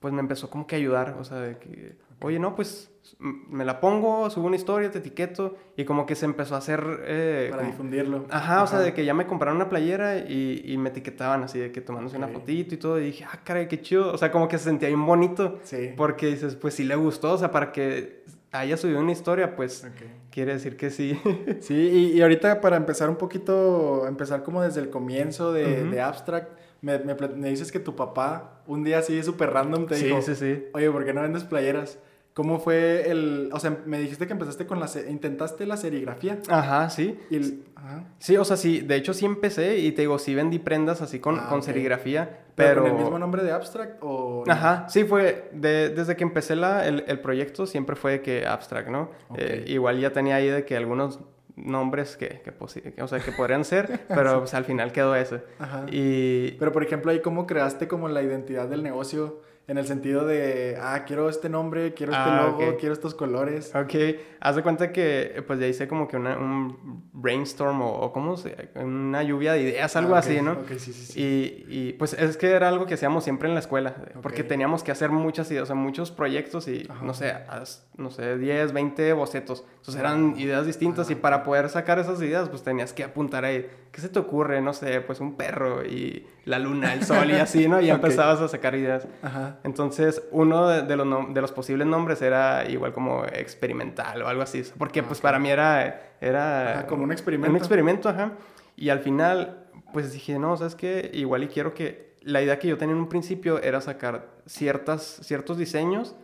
pues me empezó como que a ayudar, o sea, de que, oye, no, pues me la pongo, subo una historia, te etiqueto, y como que se empezó a hacer... Eh, Para difundirlo. Ajá, o sea, de que ya me compraron una playera y, y me etiquetaban así, de que tomándose una fotito y todo, y dije, ah, caray, qué chido, o sea, como que se sentía bien bonito, sí. porque dices, pues sí le gustó, o sea, para que haya subido una historia, pues quiere decir que sí. sí, y, y, ahorita para empezar un poquito, empezar como desde el comienzo de, de Abstract, me, me, dices que tu papá un día así súper random te dijo, sí, sí. oye, ¿por qué no vendes playeras? ¿Cómo fue el, o sea, me dijiste que empezaste con la, intentaste la serigrafía? Ajá, sí. Y Ajá. Sí, o sea, sí, de hecho sí empecé y te digo, sí vendí prendas así con, Ah, con serigrafía, ¿Pero pero... con el mismo nombre de Abstract o...? Ajá, sí, fue de- desde que empecé la, el, el proyecto siempre fue de que abstract, ¿no? Eh, igual ya tenía ahí de que algunos nombres que, que, que, o sea, que podrían ser, pero pues, al final quedó ese. Ajá. Y Pero, por ejemplo, ahí cómo creaste como la identidad del negocio en el sentido de, ah, quiero este nombre, quiero este Ah, logo, quiero estos colores. Ok, haz de cuenta que pues ya hice como que una, un brainstorm o, o ¿cómo se? Una lluvia de ideas, algo Ah, así, ¿no? Ok, sí, sí, sí. Y, y, pues es que era algo que hacíamos siempre en la escuela, porque teníamos que hacer muchas ideas, o sea, muchos proyectos y, Ajá. no sé, haz- no sé, 10, 20 bocetos. Entonces eran ideas distintas y para poder sacar esas ideas, pues tenías que apuntar ahí, ¿qué se te ocurre? No sé, pues un perro y la luna, el sol y así, ¿no? Y ya Ok. empezabas a sacar ideas. Ajá. Entonces, uno de, de los, de los posibles nombres era igual como experimental o algo así. Porque, pues, ok. para mí era... era Ajá, como un experimento. Un experimento, ajá. Y al final, pues, dije, no, ¿sabes qué? Igual y quiero que... La idea que yo tenía en un principio era sacar ciertas, ciertos diseños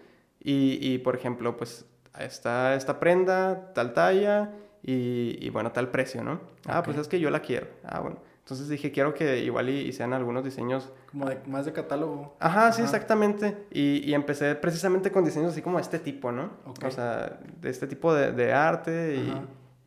y, y, por ejemplo, pues, está esta prenda, tal talla y, y, bueno, tal precio, ¿no? Ah, pues es que yo la quiero. Ah, bueno. Entonces dije, quiero que igual y, y sean algunos diseños Como de, más de catálogo. Ajá, sí, Ajá. exactamente. Y, y empecé precisamente con diseños así como de este tipo, ¿no? O sea, de este tipo de, de arte y, Ajá.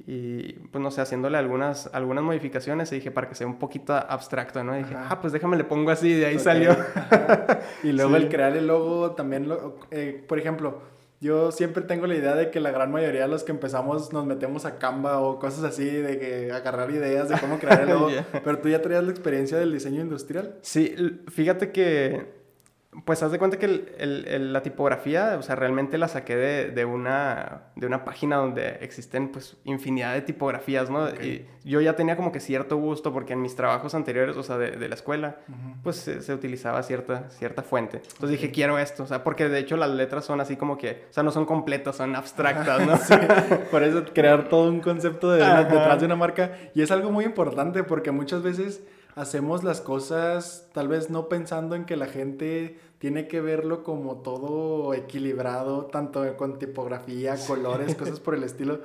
y, pues no sé, haciéndole algunas, algunas modificaciones y dije para que sea un poquito abstracto, ¿no? Y dije, Ajá. ah, pues déjame le pongo así y de ahí salió. Y luego Sí. el crear el logo también, lo, eh, por ejemplo, yo siempre tengo la idea de que la gran mayoría de los que empezamos nos metemos a Canva o cosas así, de que agarrar ideas de cómo crear el logo. Pero tú ya traías la experiencia del diseño industrial. Sí, fíjate que, pues haz de cuenta que el- el- el- la tipografía, o sea, realmente la saqué de, de una, de una página donde existen pues infinidad de tipografías, ¿no? Y yo ya tenía como que cierto gusto porque en mis trabajos anteriores, o sea, de, de la escuela, pues se, se utilizaba cierta, cierta fuente. Entonces dije, quiero esto, o sea, porque de hecho las letras son así como que, o sea, no son completas, son abstractas, ¿no? Sí, por eso crear todo un concepto de detrás de una marca. Y es algo muy importante porque muchas veces hacemos las cosas tal vez no pensando en que la gente tiene que verlo como todo equilibrado, tanto con tipografía, colores, cosas por el estilo.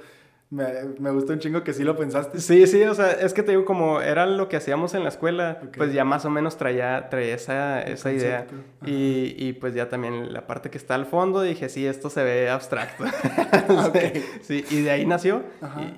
Me, me gusta un chingo que sí lo pensaste. Sí, sí, o sea, es que te digo, como era lo que hacíamos en la escuela, Ok. pues ya más o menos traía, traía esa, esa idea. Y, y pues ya también la parte que está al fondo, dije, sí, esto se ve abstracto. Ok. sí, y de ahí nació.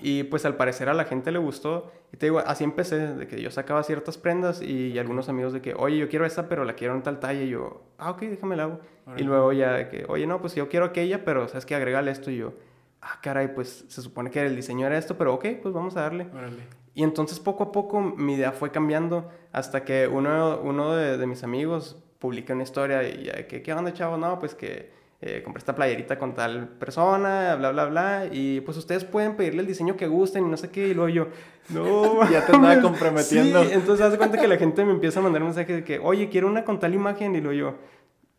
Y, y, pues al parecer a la gente le gustó. Y te digo, así empecé, de que yo sacaba ciertas prendas y, y algunos amigos de que, oye, yo quiero esta, pero la quiero en tal talla. Y yo, ah, ok, déjame la hago. Y luego ya de que, oye, no, pues yo quiero aquella, pero sabes que agrégale esto. Y yo, ah, caray, pues se supone que el diseño era esto, pero ok, pues vamos a darle. Órale. Y entonces poco a poco mi idea fue cambiando hasta que uno, uno de, de mis amigos publica una historia y que, ¿qué onda, chavo? No, pues que eh, compré esta playerita con tal persona, bla, bla, bla. Y pues ustedes pueden pedirle el diseño que gusten y no sé qué. Y luego yo, no. Ya te andaba mames". comprometiendo. Sí, entonces haz de cuenta que la gente me empieza a mandar mensajes de que, oye, quiero una con tal imagen. Y luego yo,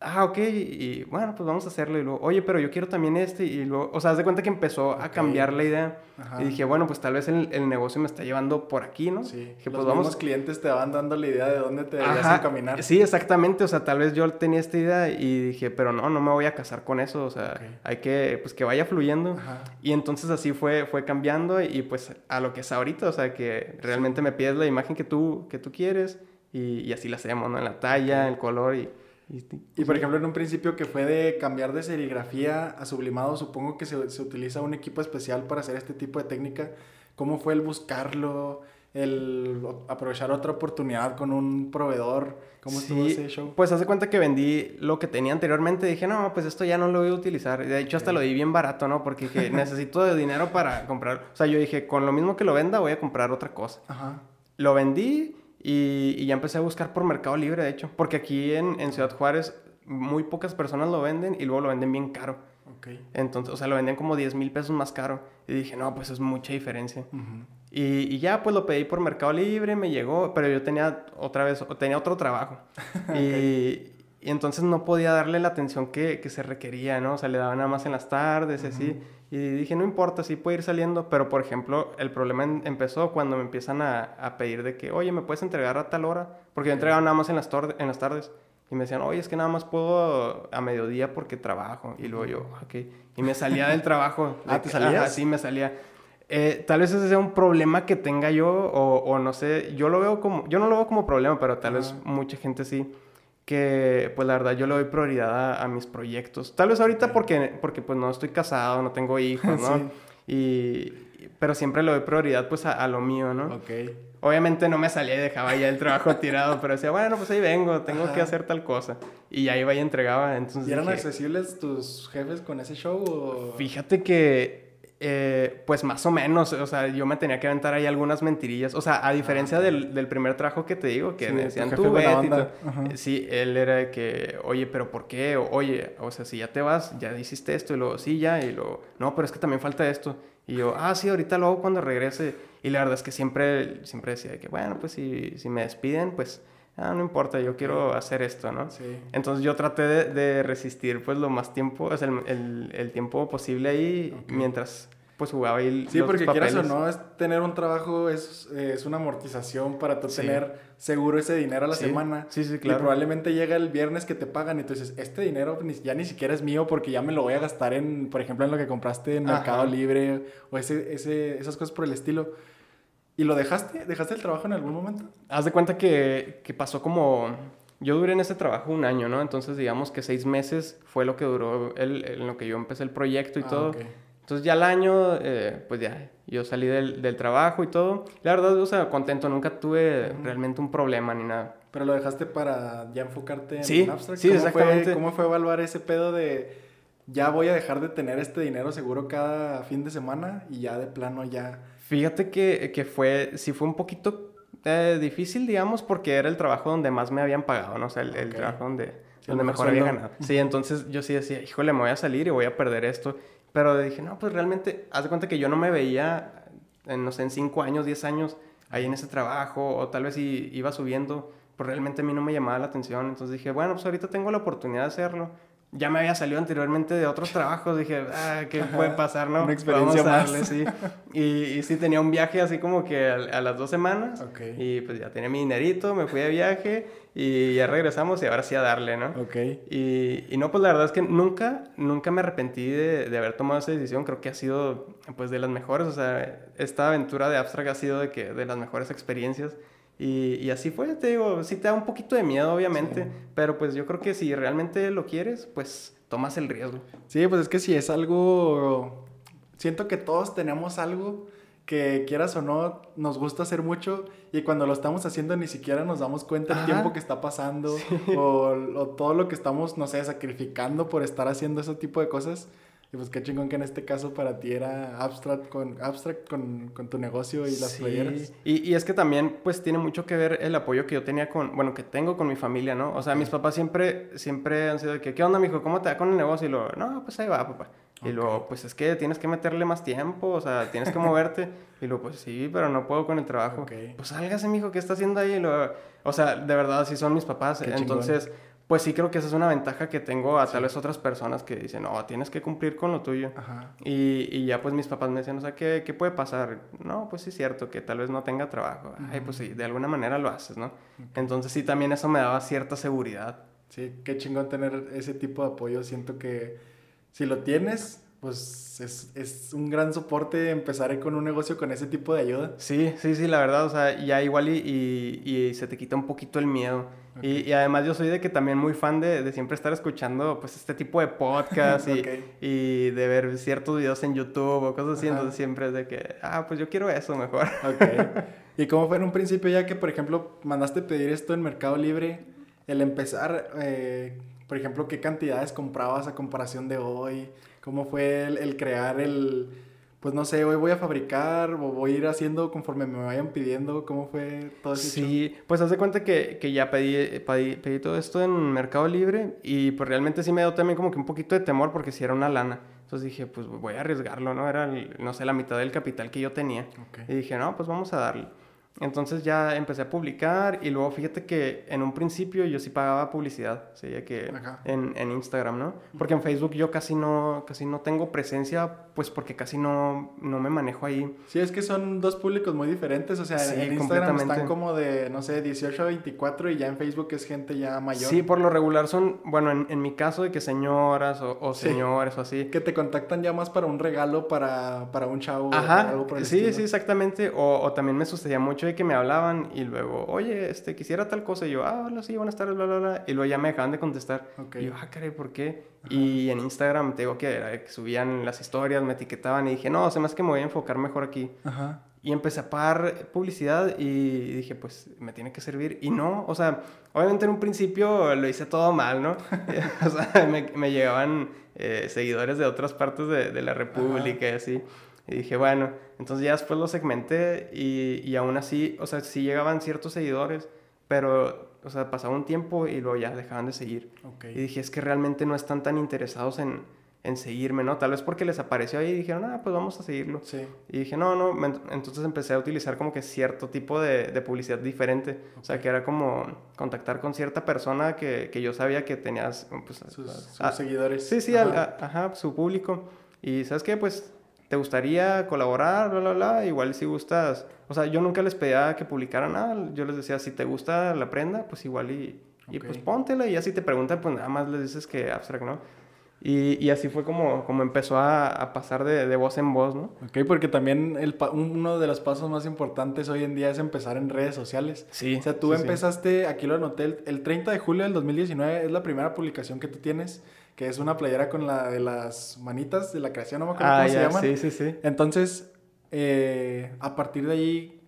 ah, ok. Y bueno, pues vamos a hacerlo. Y luego, oye, pero yo quiero también este. Y luego, o sea, haz de cuenta que empezó a Ok. cambiar la idea. Ajá. Y dije, bueno, pues tal vez el, el negocio me está llevando por aquí, ¿no? Sí, los pues vamos. mismos clientes te van dando la idea de dónde te deberías encaminar. Sí, exactamente. O sea, tal vez yo tenía esta idea y dije, pero no, no me voy a casar con eso. O sea, Ok. hay que, pues que vaya fluyendo. Ajá. Y entonces así fue, fue cambiando y pues a lo que es ahorita. O sea, que realmente me pides la imagen que tú, que tú quieres y, y así la hacemos, ¿no? En la talla, el color y... y- Y por ejemplo, en un principio que fue de cambiar de serigrafía a sublimado, supongo que se, se utiliza un equipo especial para hacer este tipo de técnica. ¿Cómo fue el buscarlo? El aprovechar otra oportunidad con un proveedor. ¿Cómo estuvo Sí, ese show? Pues hace cuenta que vendí lo que tenía anteriormente. Dije, no, pues esto ya no lo voy a utilizar. De hecho, hasta Ok. lo di bien barato, ¿no? Porque dije, necesito de dinero para comprar. O sea, yo dije, con lo mismo que lo venda, voy a comprar otra cosa. Ajá. Lo vendí y, y ya empecé a buscar por Mercado Libre, de hecho. Porque aquí en, en Ciudad Juárez, muy pocas personas lo venden y luego lo venden bien caro. Ok. Entonces, o sea, lo venden como 10 mil pesos más caro. Y dije, no, pues es mucha diferencia. Y, y ya pues lo pedí por Mercado Libre, me llegó, pero yo tenía otra vez, tenía otro trabajo. y, y entonces no podía darle la atención que, que se requería, ¿no? O sea, le daba nada más en las tardes así. Y dije, no importa, sí puede ir saliendo. Pero, por ejemplo, el problema en- empezó cuando me empiezan a, a pedir de que, oye, ¿me puedes entregar a tal hora? Porque yo entregaba nada más en las, en las tardes. Y me decían, oye, es que nada más puedo a mediodía porque trabajo. Y luego yo, ok. Y me salía del trabajo. ah, ¿te salías? sí, me salía. Eh, tal vez ese sea un problema que tenga yo o, o, no sé, yo lo veo como, yo no lo veo como problema, pero tal vez mucha gente sí, que pues la verdad yo le doy prioridad a, mis proyectos. Tal vez ahorita porque, porque pues no estoy casado, no tengo hijos, ¿no? y, pero siempre le doy prioridad pues a, lo mío, ¿no? Ok. Obviamente no me salía y dejaba ya el trabajo tirado, pero decía, bueno, pues ahí vengo, tengo que hacer tal cosa. Y ahí iba y entregaba. Entonces ¿Y eran accesibles tus jefes con ese show? O... Fíjate que eh, pues más o menos, o sea, yo me tenía que aventar ahí algunas mentirillas. O sea, a diferencia ah, del, del, primer trabajo que te digo, que me decían tú, Betty, sí, él era de que, oye, pero ¿por qué? O, oye, o sea, si ya te vas, ya hiciste esto, y luego, sí, ya, y luego, no, pero es que también falta esto. Y yo, ah, sí, ahorita lo hago cuando regrese. Y la verdad es que siempre, siempre decía que, bueno, pues si, si me despiden, pues ah, no importa, yo quiero hacer esto, ¿no? Sí. Entonces yo traté de, de, resistir pues lo más tiempo, o sea, el, el, el tiempo posible ahí mientras pues jugaba ahí Sí, porque quieras o no, es tener un trabajo es, es una amortización para tú tener seguro ese dinero a la semana. Sí, sí, claro. Y probablemente llega el viernes que te pagan y tú dices, este dinero ya ni siquiera es mío porque ya me lo voy a gastar en, por ejemplo, en lo que compraste en Mercado Libre o ese, ese, esas cosas por el estilo. ¿Y lo dejaste? ¿Dejaste el trabajo en algún momento? Haz de cuenta que, que pasó como... Yo duré en ese trabajo un año, ¿no? Entonces digamos que seis meses fue lo que duró el, en lo que yo empecé el proyecto y ah, todo. Entonces ya al año, eh, pues ya, yo salí del, del, trabajo y todo. La verdad, o sea, contento, nunca tuve realmente un problema ni nada. Pero lo dejaste para ya enfocarte en sí, Abstract. Sí, ¿Cómo exactamente. Fue, ¿Cómo fue evaluar ese pedo de ya voy a dejar de tener este dinero seguro cada fin de semana y ya de plano ya... Fíjate que, que fue, sí fue un poquito eh, difícil, digamos, porque era el trabajo donde más me habían pagado, ¿no? O sea, el, trabajo donde, donde mejor había ganado. Sí, entonces yo sí decía, híjole, me voy a salir y voy a perder esto. Pero dije, no, pues realmente, haz de cuenta que yo no me veía, en, no sé, en 5 años, 10 años, ahí en ese trabajo, o tal vez si iba subiendo, pues realmente a mí no me llamaba la atención. Entonces dije, bueno, pues ahorita tengo la oportunidad de hacerlo ya me había salido anteriormente de otros trabajos, dije, ah, ¿qué puede pasar, no? Una experiencia más. sí. Y, y, sí, tenía un viaje así como que a, las dos semanas. Okay. Y pues ya tenía mi dinerito, me fui de viaje y ya regresamos y ahora sí a darle, ¿no? Ok. Y, y no, pues la verdad es que nunca, nunca me arrepentí de, de, haber tomado esa decisión. Creo que ha sido, pues, de las mejores. O sea, esta aventura de Abstract ha sido de, que, de las mejores experiencias. Y, y, así fue, te digo, sí te da un poquito de miedo, obviamente, pero pues yo creo que si realmente lo quieres, pues tomas el riesgo. Sí, pues es que si es algo, siento que todos tenemos algo que quieras o no, nos gusta hacer mucho y cuando lo estamos haciendo ni siquiera nos damos cuenta el tiempo que está pasando o, o, todo lo que estamos, no sé, sacrificando por estar haciendo ese tipo de cosas. Y pues qué chingón que en este caso para ti era abstract con, abstract con, con tu negocio y las sí. Y, y, es que también pues tiene mucho que ver el apoyo que yo tenía con, bueno, que tengo con mi familia, ¿no? O sea, mis papás siempre, siempre han sido de que, ¿qué onda, mijo? ¿Cómo te va con el negocio? Y luego, no, pues ahí va, papá. Y luego, pues es que tienes que meterle más tiempo, o sea, tienes que moverte. y luego, pues sí, pero no puedo con el trabajo. Pues sálgase, mijo, ¿qué está haciendo ahí? Y luego, o sea, de verdad, sí son mis papás. Entonces pues sí creo que esa es una ventaja que tengo a tal vez otras personas que dicen, no, tienes que cumplir con lo tuyo. Y, y, ya pues mis papás me decían, o sea, ¿qué, ¿qué, puede pasar? No, pues sí es cierto, que tal vez no tenga trabajo. Ay, pues sí, de alguna manera lo haces, ¿no? Entonces sí, también eso me daba cierta seguridad. Sí, qué chingón tener ese tipo de apoyo. Siento que si lo tienes, pues es, es, un gran soporte empezar con un negocio con ese tipo de ayuda. Sí, sí, sí, la verdad, o sea, ya igual y, y, y se te quita un poquito el miedo. Y, y, además yo soy de que también muy fan de, de siempre estar escuchando pues este tipo de podcast y, y, de ver ciertos videos en YouTube o cosas así, entonces siempre es de que, ah, pues yo quiero eso mejor. Ok. ¿Y cómo fue en un principio ya que, por ejemplo, mandaste pedir esto en Mercado Libre, el empezar, eh, por ejemplo, qué cantidades comprabas a comparación de hoy? ¿Cómo fue el, crear el, pues no sé, hoy voy a fabricar o voy a ir haciendo conforme me vayan pidiendo? ¿Cómo fue todo eso? Sí, pues haz de cuenta que, que ya pedí, pedí, pedí, todo esto en Mercado Libre y pues realmente sí me dio también como que un poquito de temor porque si era una lana. Entonces dije, pues voy a arriesgarlo, ¿no? Era, no sé, la mitad del capital que yo tenía. Y dije, no, pues vamos a darle. Entonces ya empecé a publicar y luego fíjate que en un principio yo sí pagaba publicidad, sería que en, en, Instagram, ¿no? Porque en Facebook yo casi no, casi no tengo presencia, pues porque casi no, no me manejo ahí. Sí, es que son dos públicos muy diferentes, o sea, en Instagram están como de, no sé, 18 a 24 y ya en Facebook es gente ya mayor. Sí, por lo regular son, bueno, en, en mi caso de que señoras o, señores o así. Que te contactan ya más para un regalo para, para un chavo. Ajá, o algo por el sí, sí, exactamente. O, o también me sucedía mucho que me hablaban y luego, oye, este, quisiera tal cosa. Y yo, ah, hola, sí, buenas tardes, bla, bla, bla. Y luego ya me dejaban de contestar. Y yo, ah, caray, ¿por qué? Y en Instagram te digo que, subían las historias, me etiquetaban y dije, no, se más que me voy a enfocar mejor aquí. Ajá. Y empecé a pagar publicidad y dije, pues me tiene que servir. Y no, o sea, obviamente en un principio lo hice todo mal, ¿no? o sea, me, me llegaban eh, seguidores de otras partes de, de la República y así. Y dije, bueno, entonces ya después lo segmenté y, y aún así, o sea, sí llegaban ciertos seguidores, pero, o sea, pasaba un tiempo y luego ya dejaban de seguir. Y dije, es que realmente no están tan interesados en, en seguirme, ¿no? Tal vez porque les apareció ahí y dijeron, ah, pues vamos a seguirlo. Sí. Y dije, no, no, entonces empecé a utilizar como que cierto tipo de, de publicidad diferente. O sea, que era como contactar con cierta persona que, que yo sabía que tenías, pues, sus, seguidores. Sí, sí, ajá, su público. Y ¿sabes qué? Pues ¿te gustaría colaborar? Bla, bla, bla. Igual si gustas. O sea, yo nunca les pedía que publicaran nada. Yo les decía, si te gusta la prenda, pues igual y, y pues póntela. Y ya si te preguntan, pues nada más les dices que abstract, ¿no? Y, y así fue como, como empezó a, a pasar de, de, voz en voz, ¿no? Ok, porque también el, uno de los pasos más importantes hoy en día es empezar en redes sociales. Sí. O sea, tú empezaste, aquí lo anoté, el, el 30 de julio del 2019 es la primera publicación que tú tienes que es una playera con la de las manitas de la creación, no me acuerdo ah, cómo se llama. Sí, sí, sí. Entonces, eh, a partir de ahí,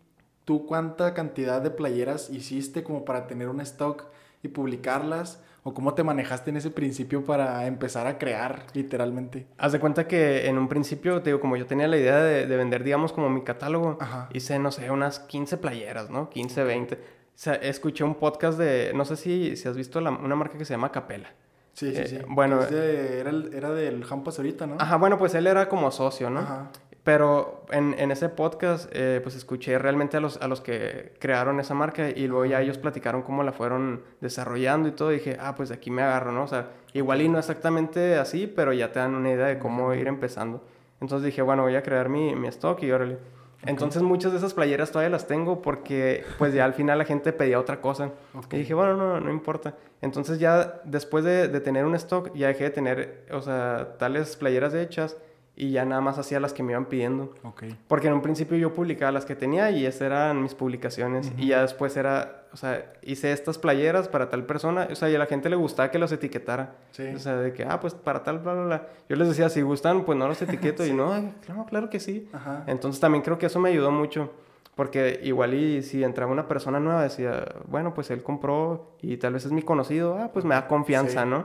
¿tú cuánta cantidad de playeras hiciste como para tener un stock y publicarlas? ¿O cómo te manejaste en ese principio para empezar a crear, literalmente? Haz de cuenta que en un principio, te digo, como yo tenía la idea de, vender, digamos, como mi catálogo, hice, no sé, unas 15 playeras, ¿no? 15, 20. O sea, escuché un podcast de, no sé si, si has visto una marca que se llama Capela. Sí, sí, sí. Eh, bueno, era, era, del Jampas ahorita, ¿no? Ajá, bueno, pues él era como socio, ¿no? Ajá. Pero en, en ese podcast, eh, pues escuché realmente a los, a los que crearon esa marca y luego ya ellos platicaron cómo la fueron desarrollando y todo. Y dije, ah, pues de aquí me agarro, ¿no? O sea, igual y no exactamente así, pero ya te dan una idea de cómo ir empezando. Entonces dije, bueno, voy a crear mi, mi stock y órale. Entonces muchas de esas playeras todavía las tengo porque pues ya al final la gente pedía otra cosa. Y dije, bueno, no, no importa. Entonces ya después de, de, tener un stock ya dejé de tener, o sea, tales playeras hechas y ya nada más hacía las que me iban pidiendo. Okay. Porque en un principio yo publicaba las que tenía y esas eran mis publicaciones. Y ya después era, o sea, hice estas playeras para tal persona. O sea, y a la gente le gustaba que los etiquetara. Sí. O sea, de que, ah, pues para tal, bla, bla, bla. Yo les decía, si gustan, pues no los etiqueto. Y no, claro, claro que sí. Ajá. Entonces también creo que eso me ayudó mucho. Porque igual y si entraba una persona nueva, decía, bueno, pues él compró y tal vez es mi conocido, ah, pues me da confianza, ¿no?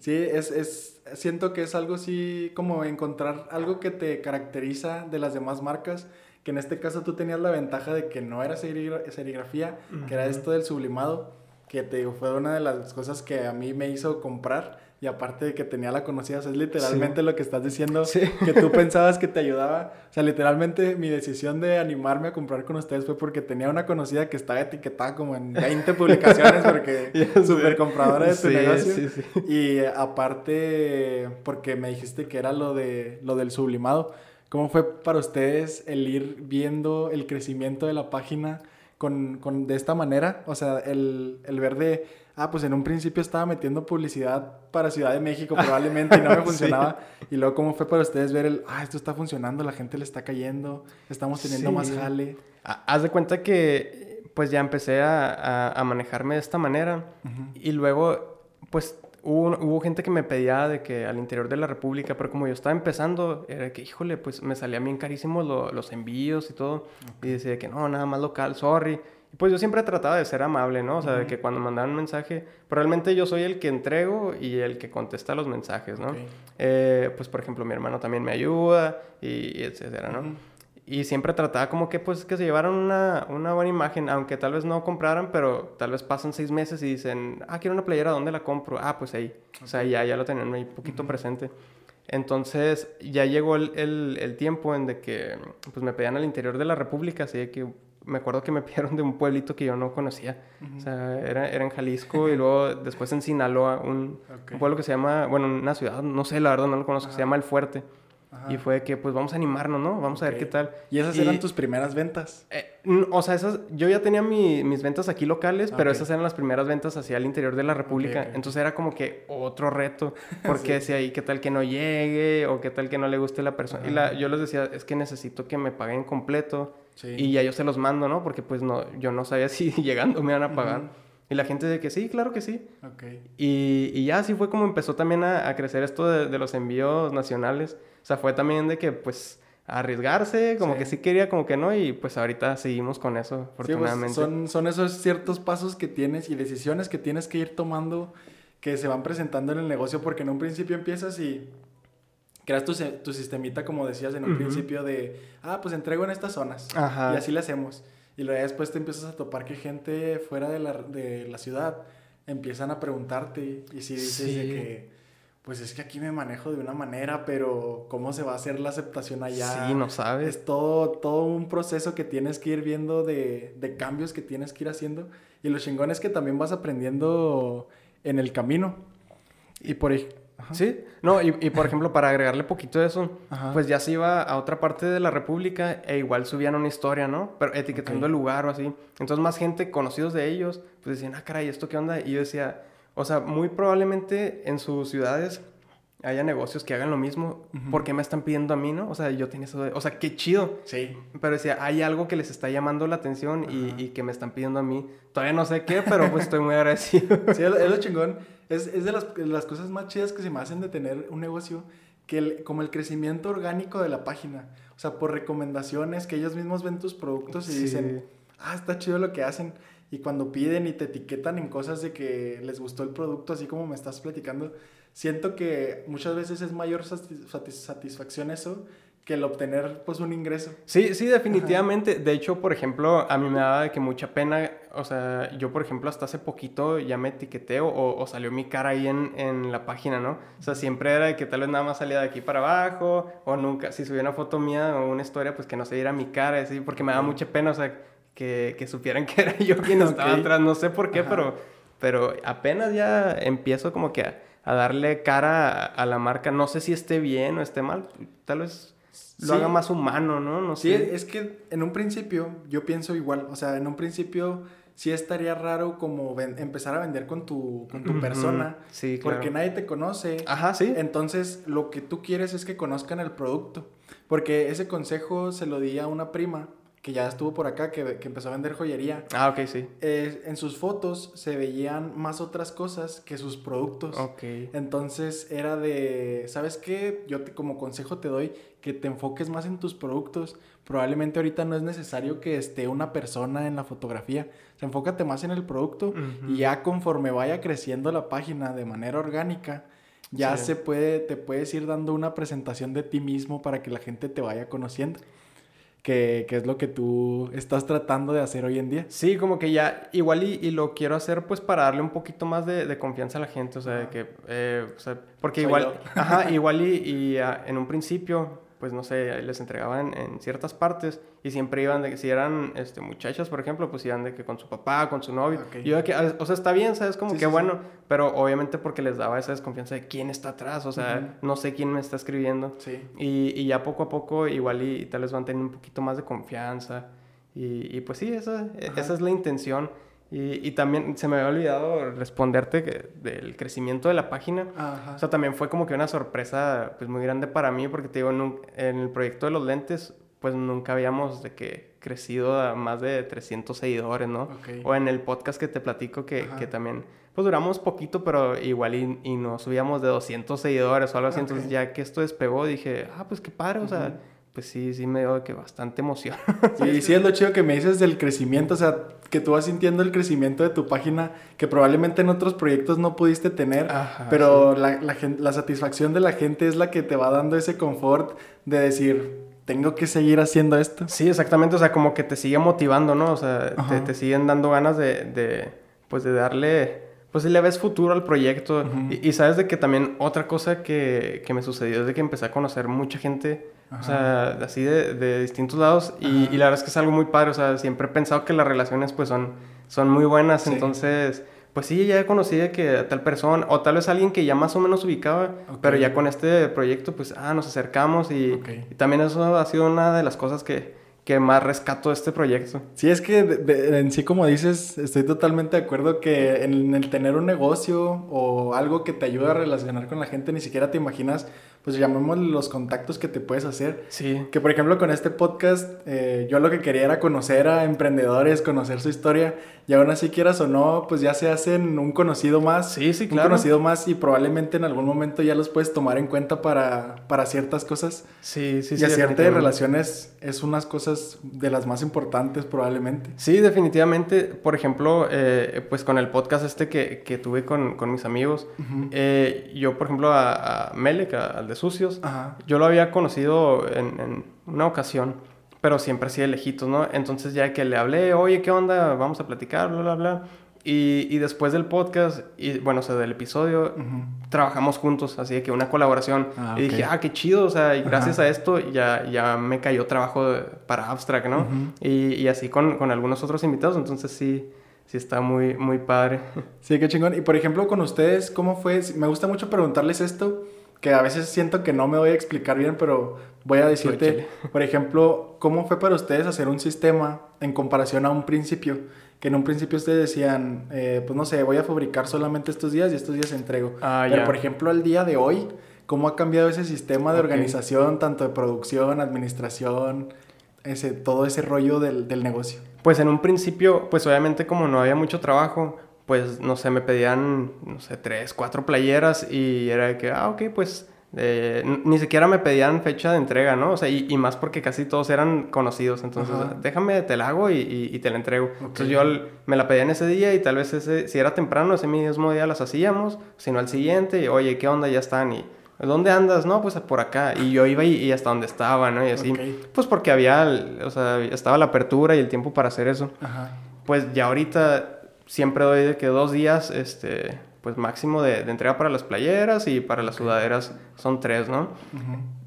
Sí, es, es, siento que es algo así como encontrar algo que te caracteriza de las demás marcas, que en este caso tú tenías la ventaja de que no era serigrafía, que era esto del sublimado, que te fue una de las cosas que a mí me hizo comprar y aparte de que tenía la conocida, es literalmente lo que estás diciendo, que tú pensabas que te ayudaba. O sea, literalmente mi decisión de animarme a comprar con ustedes fue porque tenía una conocida que estaba etiquetada como en 20 publicaciones porque súper compradora de tu negocio. Y aparte porque me dijiste que era lo, de, lo del sublimado. ¿Cómo fue para ustedes el ir viendo el crecimiento de la página con, con de esta manera? O sea, el, el ver de ah, pues en un principio estaba metiendo publicidad para Ciudad de México probablemente y no me funcionaba. Y luego, ¿cómo fue para ustedes ver el, ah, esto está funcionando, la gente le está cayendo, estamos teniendo más jale? Haz de cuenta que, pues ya empecé a, a, manejarme de esta manera y luego, pues Hubo, hubo, gente que me pedía de que al interior de la República, pero como yo estaba empezando, era que, híjole, pues me salían bien carísimos los envíos y todo. Y decía que no, nada más local, sorry pues yo siempre he tratado de ser amable, ¿no? O sea, de que cuando mandan un mensaje, probablemente yo soy el que entrego y el que contesta los mensajes, ¿no? Eh, pues, por ejemplo, mi hermano también me ayuda y, etcétera, ¿no? Y siempre trataba como que, pues, que se llevaran una, una, buena imagen, aunque tal vez no compraran, pero tal vez pasan seis meses y dicen, ah, quiero una playera, ¿dónde la compro? Ah, pues ahí. O sea, ya, ya lo tenían ahí poquito presente. Entonces, ya llegó el, el, el, tiempo en de que, pues, me pedían al interior de la República, así de que me acuerdo que me pidieron de un pueblito que yo no conocía. O sea, era, era en Jalisco y luego después en Sinaloa, un, un, pueblo que se llama, bueno, una ciudad, no sé, la verdad no lo conozco, se llama El Fuerte. Y fue que, pues vamos a animarnos, ¿no? Vamos a ver qué tal. ¿Y esas eran tus primeras ventas? Eh, o sea, esas, yo ya tenía mis ventas aquí locales, pero esas eran las primeras ventas hacia el interior de la República. Entonces era como que otro reto, porque decía, ¿y qué tal que no llegue? ¿O qué tal que no le guste la persona? Y la, yo les decía, es que necesito que me paguen completo. Y ya yo se los mando, ¿no? Porque pues no, yo no sabía si llegando me iban a pagar. Y la gente de que sí, claro que sí. Okay. Y, y, ya así fue como empezó también a, a crecer esto de, de, los envíos nacionales. O sea, fue también de que, pues, arriesgarse, como que sí quería, como que no, y pues ahorita seguimos con eso, pues, afortunadamente. son, son esos ciertos pasos que tienes y decisiones que tienes que ir tomando que se van presentando en el negocio, porque en un principio empiezas y creas tu, tu sistemita, como decías en un principio, de, ah, pues entrego en estas zonas, Ajá. y así le hacemos. Y luego después te empiezas a topar que gente fuera de la, de la ciudad empiezan a preguntarte, y si dices de que pues es que aquí me manejo de una manera, pero ¿cómo se va a hacer la aceptación allá? Sí, no sabes. Es todo, todo un proceso que tienes que ir viendo de, de cambios que tienes que ir haciendo. Y lo chingón es que también vas aprendiendo en el camino. Y por Sí, no, y, y, por ejemplo, para agregarle poquito de eso, pues ya se iba a otra parte de la República e igual subían una historia, ¿no? Pero etiquetando el lugar o así. Entonces, más gente conocidos de ellos, pues decían, ah, caray, ¿esto qué onda? Y yo decía, o sea, muy probablemente en sus ciudades haya negocios que hagan lo mismo. ¿Por qué me están pidiendo a mí, no? O sea, yo tenía eso de... O sea, qué chido. Sí. Pero decía, hay algo que les está llamando la atención y, que me están pidiendo a mí. Todavía no sé qué, pero pues estoy muy agradecido. sí, es lo chingón. Es, es de las, las, cosas más chidas que se me hacen de tener un negocio. Que como el crecimiento orgánico de la página. O sea, por recomendaciones, que ellos mismos ven tus productos y dicen, ah, está chido lo que hacen y cuando piden y te etiquetan en cosas de que les gustó el producto, así como me estás platicando, siento que muchas veces es mayor satisfacción eso que el obtener pues un ingreso. Sí, sí, definitivamente. De hecho, por ejemplo, a mí me daba de que mucha pena, o sea, yo por ejemplo hasta hace poquito ya me etiqueté o, o, salió mi cara ahí en, en, la página, ¿no? O sea, siempre era de que tal vez nada más salía de aquí para abajo o nunca, si subía una foto mía o una historia, pues que no se diera mi cara, así, porque me daba mucha pena, o sea, que, que supieran que era yo quien estaba atrás. No sé por qué, pero, pero apenas ya empiezo como que a, darle cara a, la marca. No sé si esté bien o esté mal. Tal vez lo haga más humano, ¿no? No sí, es que en un principio yo pienso igual. O sea, en un principio sí estaría raro como empezar a vender con tu, con tu persona. Sí, claro. Porque nadie te conoce. Ajá, sí. Entonces, lo que tú quieres es que conozcan el producto. Porque ese consejo se lo di a una prima que ya estuvo por acá, que, que empezó a vender joyería. Ah, ok, sí. Eh, en sus fotos se veían más otras cosas que sus productos. Ok. Entonces era de, ¿sabes qué? Yo te, como consejo te doy que te enfoques más en tus productos. Probablemente ahorita no es necesario que esté una persona en la fotografía. O sea, enfócate más en el producto y ya conforme vaya creciendo la página de manera orgánica, ya se puede, te puedes ir dando una presentación de ti mismo para que la gente te vaya conociendo que, es lo que tú estás tratando de hacer hoy en día. Sí, como que ya igual y, lo quiero hacer pues para darle un poquito más de, confianza a la gente, o sea, que, eh, o sea, porque igual, ajá, igual y, y ah, en un principio pues no sé, les entregaban en ciertas partes y siempre iban de que si eran este, muchachas, por ejemplo, pues iban de que con su papá, con su novio. Y yo de que, ah, o sea, está bien, ¿sabes? Como que bueno, pero obviamente porque les daba esa desconfianza de quién está atrás, o sea, no sé quién me está escribiendo. Sí. Y, y, ya poco a poco igual y, tal vez van teniendo un poquito más de confianza. Y, y pues sí, esa, esa es la intención. Y, y, también se me había olvidado responderte del crecimiento de la página. O sea, también fue como que una sorpresa pues muy grande para mí porque te digo, en, en el proyecto de los lentes pues nunca habíamos de que crecido a más de 300 seguidores, ¿no? O en el podcast que te platico que, que, también pues duramos poquito, pero igual y, y nos subíamos de 200 seguidores o algo así. Entonces ya que esto despegó dije, ah, pues qué padre, o sea pues sí, sí me dio que bastante emoción. Sí, sí es lo chido que me dices del crecimiento, o sea, que tú vas sintiendo el crecimiento de tu página que probablemente en otros proyectos no pudiste tener, pero la, la, la, satisfacción de la gente es la que te va dando ese confort de decir, tengo que seguir haciendo esto. Sí, exactamente, o sea, como que te sigue motivando, ¿no? O sea, te, te, siguen dando ganas de, de, pues de darle, pues si le ves futuro al proyecto. y, y, sabes de que también otra cosa que, que me sucedió es de que empecé a conocer mucha gente O sea, así de, de distintos lados. Y, y, la verdad es que es algo muy padre. O sea, siempre he pensado que las relaciones pues son, son muy buenas. Entonces, pues sí, ya conocí de que tal persona, o tal vez alguien que ya más o menos ubicaba, pero ya con este proyecto, pues, ah, nos acercamos y, y también eso ha sido una de las cosas que, que más rescato de este proyecto. Sí, es que en sí, como dices, estoy totalmente de acuerdo que en el tener un negocio o algo que te ayuda a relacionar con la gente, ni siquiera te imaginas, pues llamemos los contactos que te puedes hacer. Sí. Que por ejemplo con este podcast, eh, yo lo que quería era conocer a emprendedores, conocer su historia, y aún así quieras o no, pues ya se hacen un conocido más. Sí, sí, claro. Un conocido más y probablemente en algún momento ya los puedes tomar en cuenta para, para ciertas cosas. Sí, sí, y sí. Y hacerte relaciones es unas cosas de las más importantes probablemente. Sí, definitivamente. Por ejemplo, eh, pues con el podcast este que, que tuve con, con, mis amigos, eh, yo por ejemplo a, a Melek, al de Sucios, yo lo había conocido en, en una ocasión pero siempre así de lejitos, ¿no? Entonces ya que le hablé, oye, ¿qué onda? Vamos a platicar, bla, bla, bla. Y, y después del podcast, y bueno, o sea, del episodio, trabajamos juntos, así que una colaboración. Ah, y dije, ah, qué chido, o sea, y gracias a esto ya, ya me cayó trabajo para Abstract, ¿no? y, y, así con, con algunos otros invitados, entonces sí, sí está muy, muy padre. Sí, qué chingón. Y por ejemplo, con ustedes, ¿cómo fue? Me gusta mucho preguntarles esto que a veces siento que no me voy a explicar bien, pero voy a decirte, por ejemplo, ¿cómo fue para ustedes hacer un sistema en comparación a un principio? Que en un principio ustedes decían, eh, pues no sé, voy a fabricar solamente estos días y estos días entrego. Ah, pero por ejemplo, al día de hoy, ¿cómo ha cambiado ese sistema de organización, tanto de producción, administración, ese, todo ese rollo del, del negocio? Pues en un principio, pues obviamente como no había mucho trabajo, pues, no sé, me pedían, no sé, tres, cuatro playeras y era de que, ah, ok, pues, eh, ni siquiera me pedían fecha de entrega, ¿no? O sea, y, más porque casi todos eran conocidos, entonces, déjame, te la hago y, te la entrego. Entonces yo me la pedía en ese día y tal vez ese, si era temprano, ese mismo día las hacíamos, sino al siguiente, y, oye, ¿qué onda? Ya están y... ¿Dónde andas? No, pues por acá. Y yo iba y, hasta donde estaba, ¿no? Y así. Pues porque había, o sea, estaba la apertura y el tiempo para hacer eso. Ajá. Pues ya ahorita siempre doy de que dos días, este, pues máximo de, entrega para las playeras y para las sudaderas son tres, ¿no?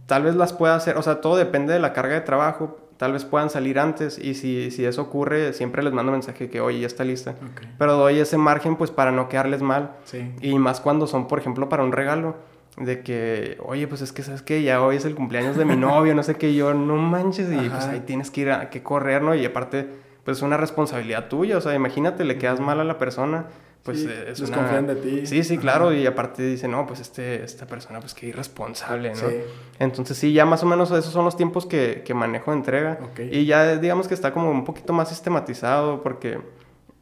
Tal vez las pueda hacer, o sea, todo depende de la carga de trabajo. Tal vez puedan salir antes y si, si eso ocurre, siempre les mando mensaje que, oye, ya está lista. Pero doy ese margen pues para no quedarles mal. Sí. Y más cuando son, por ejemplo, para un regalo. De que, oye, pues es que, ¿sabes qué? Ya hoy es el cumpleaños de mi novio, no sé qué. yo, no manches. Y pues ahí tienes que ir a que correr, ¿no? Y aparte pues es una responsabilidad tuya, o sea, imagínate, le quedas mal a la persona, pues sí, es desconfían de ti. Sí, sí, claro, y aparte dice, no, pues este, esta persona, pues qué irresponsable, ¿no? Sí. Entonces sí, ya más o menos esos son los tiempos que, que manejo de entrega. Y ya digamos que está como un poquito más sistematizado, porque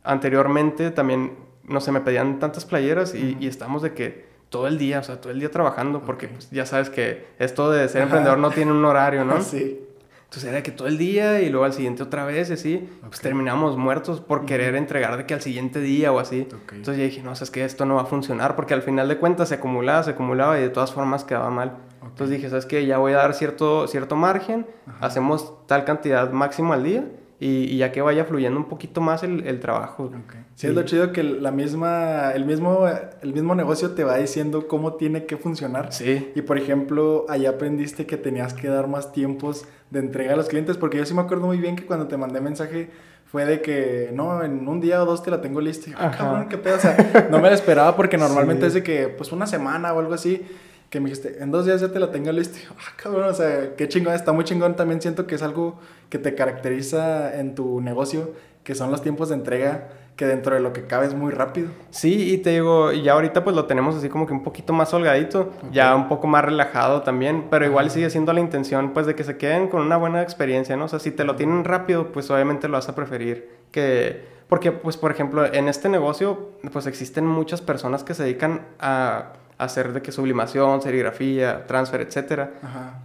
anteriormente también, no sé, me pedían tantas playeras y, y estamos de que todo el día, o sea, todo el día trabajando, porque pues, ya sabes que esto de ser emprendedor no tiene un horario, ¿no? Sí. Entonces era que todo el día y luego al siguiente otra vez y así, pues terminamos muertos por querer entregar de que al siguiente día o así. Entonces yo dije, no, es que esto no va a funcionar porque al final de cuentas se acumulaba, se acumulaba y de todas formas quedaba mal. Entonces dije, ¿sabes qué? Ya voy a dar cierto, cierto margen, hacemos tal cantidad máximo al día y, ya que vaya fluyendo un poquito más el, el trabajo. Sí, es lo chido que la misma, el, mismo, el mismo negocio te va diciendo cómo tiene que funcionar. Sí. Y por ejemplo, ahí aprendiste que tenías que dar más tiempos de entrega a los clientes, porque yo sí me acuerdo muy bien que cuando te mandé mensaje fue de que, no, en un día o dos te la tengo lista. Y yo, ah, cabrón, qué pedo. O sea, no me la esperaba porque normalmente es de que, pues una semana o algo así que me dijiste, en dos días ya te la tengo lista. Ah, cabrón, o sea, qué chingón, está muy chingón. También siento que es algo que te caracteriza en tu negocio, que son los tiempos de entrega, que dentro de lo que cabe es muy rápido. Sí, y te digo, ya ahorita pues lo tenemos así como que un poquito más holgadito, ya un poco más relajado también, pero igual sigue siendo la intención pues de que se queden con una buena experiencia, ¿no? O sea, si te lo tienen rápido, pues obviamente lo vas a preferir que... Porque pues por ejemplo, en este negocio pues existen muchas personas que se dedican a hacer de que sublimación, serigrafía, transfer, etcétera.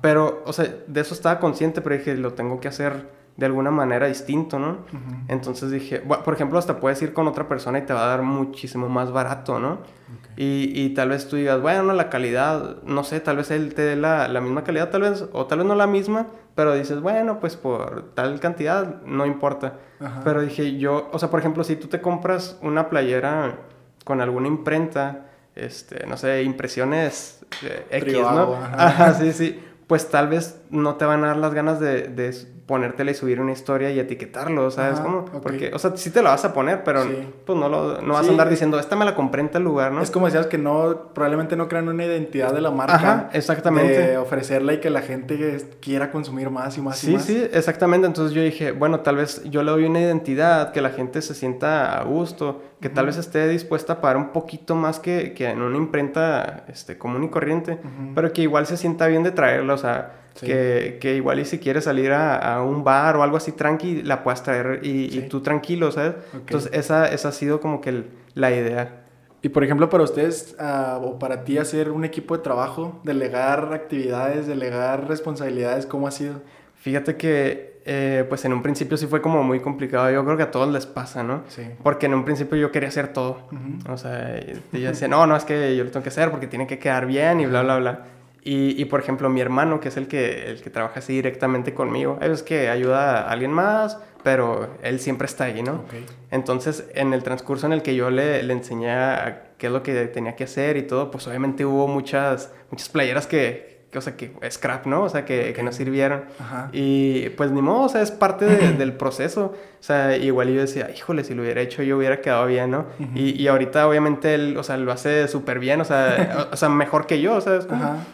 Pero, o sea, de eso estaba consciente, pero dije, lo tengo que hacer de alguna manera distinto, ¿no? Entonces dije, por ejemplo, hasta puedes ir con otra persona y te va a dar muchísimo más barato, ¿no? Y, y, tal vez tú digas, bueno, la calidad, no sé, tal vez él te dé la, la, misma calidad, tal vez, o tal vez no la misma, pero dices, bueno, pues por tal cantidad, no importa. Pero dije, yo, o sea, por ejemplo, si tú te compras una playera con alguna imprenta, este, no sé, impresiones eh, X, ¿no? Ajá. sí, sí. Pues tal vez no te van a dar las ganas de, de ponértela y subir una historia y etiquetarlo, ¿sabes? cómo? Porque, o sea, sí te la vas a poner, pero pues no, lo, no vas a andar diciendo, esta me la compré en tal lugar, ¿no? Es como decías que no, probablemente no crean una identidad de la marca. Ajá, exactamente. De ofrecerla y que la gente quiera consumir más y más y más. Sí, sí, exactamente. Entonces yo dije, bueno, tal vez yo le doy una identidad, que la gente se sienta a gusto, que tal vez esté dispuesta a pagar un poquito más que, que en una imprenta este, común y corriente, pero que igual se sienta bien de traerla, o sea que, que, igual y si quieres salir a, a, un bar o algo así tranqui, la puedas traer y, y tú tranquilo, ¿sabes? Entonces esa, esa ha sido como que la idea. Y por ejemplo, para ustedes uh, o para ti hacer un equipo de trabajo, delegar actividades, delegar responsabilidades, ¿cómo ha sido? Fíjate que eh, pues en un principio sí fue como muy complicado. Yo creo que a todos les pasa, ¿no? Sí. Porque en un principio yo quería hacer todo. O sea, yo decía, no, no, es que yo lo tengo que hacer porque tiene que quedar bien y bla, bla, bla. Y, y, por ejemplo, mi hermano, que es el que, el que trabaja así directamente conmigo, es que ayuda a alguien más, pero él siempre está ahí, ¿no? Entonces, en el transcurso en el que yo le, le enseñé qué es lo que tenía que hacer y todo, pues obviamente hubo muchas, muchas playeras que, o sea, que scrap, ¿no? O sea, que, que no sirvieron. Y pues ni modo, o sea, es parte del proceso. O sea, igual yo decía, híjole, si lo hubiera hecho yo hubiera quedado bien, ¿no? y, y, ahorita obviamente él, o sea, lo hace súper bien, o sea, o, sea, mejor que yo, ¿sabes?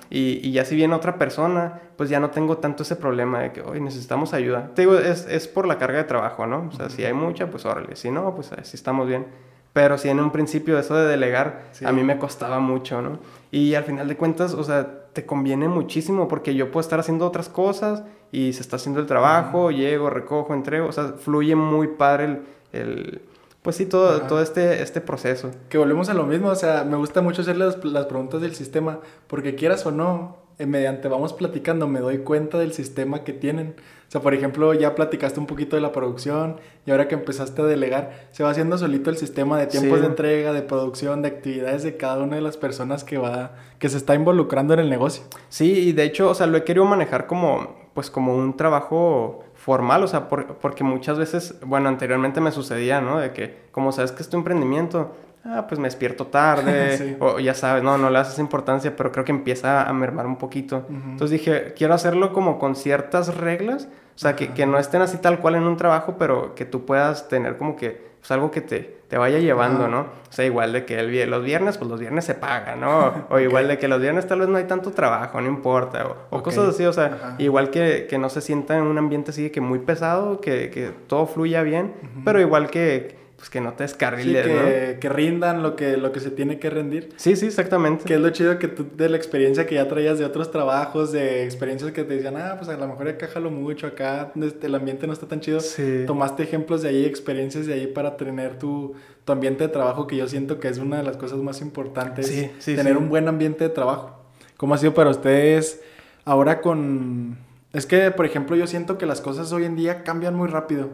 Y, y, ya si viene otra persona, pues ya no tengo tanto ese problema de que, hoy necesitamos ayuda. Te digo, es, es por la carga de trabajo, ¿no? O sea, si hay mucha, pues órale. Si no, pues así estamos bien. Pero sí, en un principio eso de delegar a mí me costaba mucho, ¿no? Y al final de cuentas, o sea, te conviene muchísimo porque yo puedo estar haciendo otras cosas y se está haciendo el trabajo, llego, recojo, entrego, o sea, fluye muy padre el, el pues sí, todo, todo este, este proceso. Que volvemos a lo mismo, o sea, me gusta mucho hacer las, las preguntas del sistema, porque quieras o no, mediante vamos platicando, me doy cuenta del sistema que tienen. O sea, por ejemplo, ya platicaste un poquito de la producción y ahora que empezaste a delegar, se va haciendo solito el sistema de tiempos de entrega, de producción, de actividades de cada una de las personas que va, que se está involucrando en el negocio. Sí, y de hecho, o sea, lo he querido manejar como, pues como un trabajo formal, o sea, porque muchas veces, bueno, anteriormente me sucedía, ¿no? De que, como sabes que es tu emprendimiento, ah, pues me despierto tarde, o ya sabes, no, no le haces importancia, pero creo que empieza a mermar un poquito. Entonces dije, quiero hacerlo como con ciertas reglas, o sea, que, que, no estén así tal cual en un trabajo, pero que tú puedas tener como que pues, algo que te, te vaya llevando, ¿no? O sea, igual de que el, los viernes, pues los viernes se paga, ¿no? O igual de que los viernes tal vez no hay tanto trabajo, no importa, o, cosas así, o sea, igual que, que, no se sienta en un ambiente así que muy pesado, que, que todo fluya bien, pero igual que pues que no te descarriles, sí, que, ¿no? que rindan lo que, lo que se tiene que rendir. Sí, sí, exactamente. Que es lo chido que tú, de la experiencia que ya traías de otros trabajos, de experiencias que te decían, ah, pues a lo mejor acá jalo mucho, acá este, el ambiente no está tan chido. Sí. Tomaste ejemplos de ahí, experiencias de ahí para tener tu, tu ambiente de trabajo, que yo siento que es una de las cosas más importantes. Sí, sí, tener un buen ambiente de trabajo. ¿Cómo ha sido para ustedes ahora con... Es que, por ejemplo, yo siento que las cosas hoy en día cambian muy rápido.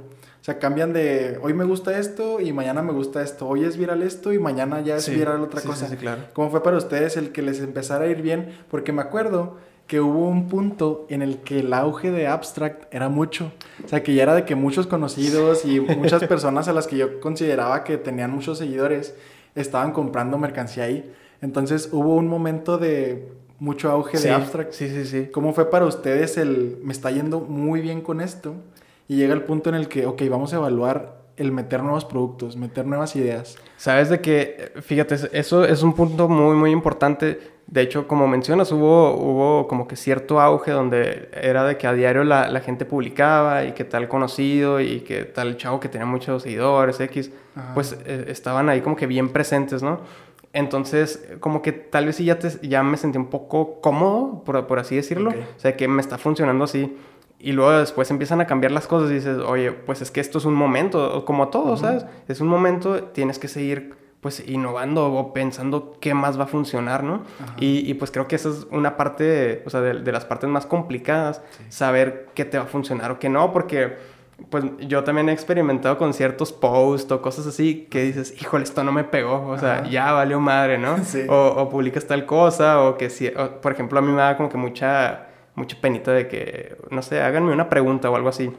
O sea, cambian de hoy me gusta esto y mañana me gusta esto. Hoy es viral esto y mañana ya es viral otra cosa. Sí, claro. ¿Cómo fue para ustedes el que les empezara a ir bien? Porque me acuerdo que hubo un punto en el que el auge de Abstract era mucho. O sea, que ya era de que muchos conocidos y muchas personas a las que yo consideraba que tenían muchos seguidores estaban comprando mercancía ahí. Entonces hubo un momento de mucho auge de Abstract. Sí, sí, sí. ¿Cómo fue para ustedes el me está yendo muy bien con esto? Y llega el punto en el que, ok, vamos a evaluar el meter nuevos productos, meter nuevas ideas. Sabes de que, fíjate, eso es un punto muy, muy importante. De hecho, como mencionas, hubo, hubo como que cierto auge donde era de que a diario la, la gente publicaba y que tal conocido y que tal chavo que tenía muchos seguidores, X, pues eh, estaban ahí como que bien presentes, ¿no? Entonces, como que tal vez sí ya, te, ya me sentí un poco cómodo, por, por así decirlo. O sea, que me está funcionando así. Y luego después empiezan a cambiar las cosas y dices, oye, pues es que esto es un momento, como todo, ¿sabes? Es un momento, tienes que seguir pues innovando o pensando qué más va a funcionar, ¿no? Y, y, pues creo que esa es una parte, o sea, de, las partes más complicadas, saber qué te va a funcionar o qué no, porque pues yo también he experimentado con ciertos posts o cosas así que dices, híjole, esto no me pegó, o sea, ya valió madre, ¿no? Sí. O, o, publicas tal cosa, o que si, por ejemplo, a mí me da como que mucha mucha penita de que, no sé, háganme una pregunta o algo así.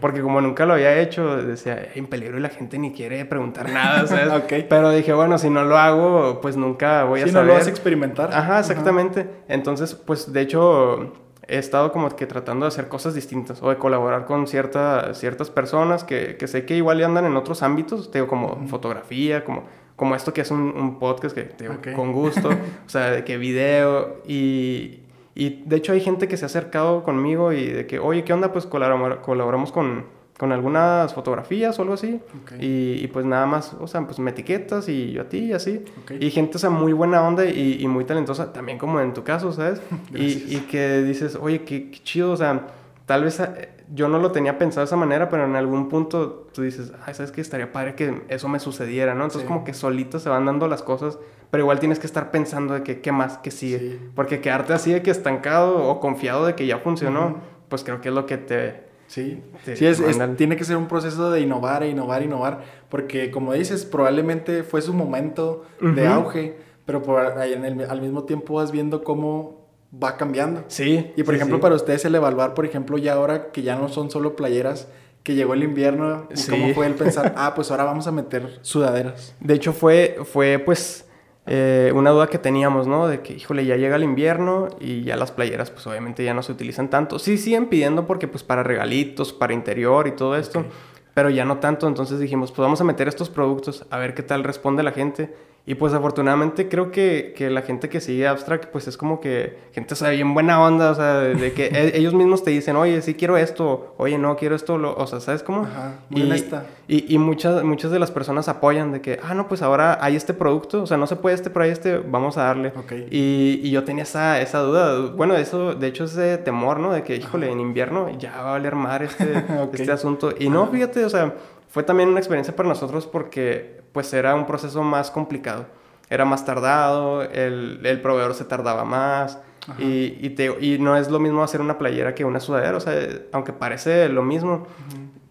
Porque como nunca lo había hecho, decía, en peligro y la gente ni quiere preguntar nada, ¿sabes? Pero dije, bueno, si no lo hago, pues nunca voy a saber. Si no lo vas a experimentar. Ajá, exactamente. Entonces, pues de hecho, he estado como que tratando de hacer cosas distintas o de colaborar con cierta, ciertas personas que, que sé que igual ya andan en otros ámbitos, digo, como fotografía, como, como esto que es un, un podcast que te digo, con gusto, o sea, de que video y, y de hecho hay gente que se ha acercado conmigo y de que, oye, ¿qué onda? Pues colaboramos con, con algunas fotografías o algo así. Y, y, pues nada más, o sea, pues me etiquetas y yo a ti y así. Y gente, o sea, muy buena onda y, y, muy talentosa, también como en tu caso, ¿sabes? y, y, que dices, oye, qué, qué, chido, o sea, tal vez eh, yo no lo tenía pensado de esa manera, pero en algún punto tú dices, ay, ¿sabes qué? Estaría padre que eso me sucediera, ¿no? Entonces como que solito se van dando las cosas pero igual tienes que estar pensando de que qué más, que sigue. Porque quedarte así de que estancado o confiado de que ya funcionó, pues creo que es lo que te... Sí, sí es, tiene que ser un proceso de innovar, e innovar, innovar, porque como dices, probablemente fue su momento de auge, pero por, en el, al mismo tiempo vas viendo cómo va cambiando. Sí. Y por ejemplo, para ustedes el evaluar, por ejemplo, ya ahora que ya no son solo playeras, que llegó el invierno, ¿cómo fue el pensar, ah, pues ahora vamos a meter sudaderas? De hecho, fue, fue pues eh, una duda que teníamos, ¿no? De que, híjole, ya llega el invierno y ya las playeras, pues obviamente ya no se utilizan tanto. Sí, siguen pidiendo porque, pues, para regalitos, para interior y todo esto, pero ya no tanto. Entonces dijimos, pues vamos a meter estos productos a ver qué tal responde la gente. Y pues afortunadamente creo que, que, la gente que sigue Abstract, pues es como que gente, o sea, bien buena onda, o sea, de, que e, ellos mismos te dicen, oye, sí quiero esto, oye, no quiero esto, o sea, ¿sabes cómo? Ajá, muy y, honesta. Y, y, muchas, muchas de las personas apoyan de que, ah, no, pues ahora hay este producto, o sea, no se puede este, pero hay este, vamos a darle. Okay. Y, y, yo tenía esa, esa duda, bueno, eso, de hecho, ese temor, ¿no? De que, híjole, en invierno ya va a valer mar este, okay. este asunto. Y no, fíjate, o sea, fue también una experiencia para nosotros porque, pues, era un proceso más complicado. Era más tardado, el, el proveedor se tardaba más. Y, y, te, y, no es lo mismo hacer una playera que una sudadera, o sea, aunque parece lo mismo,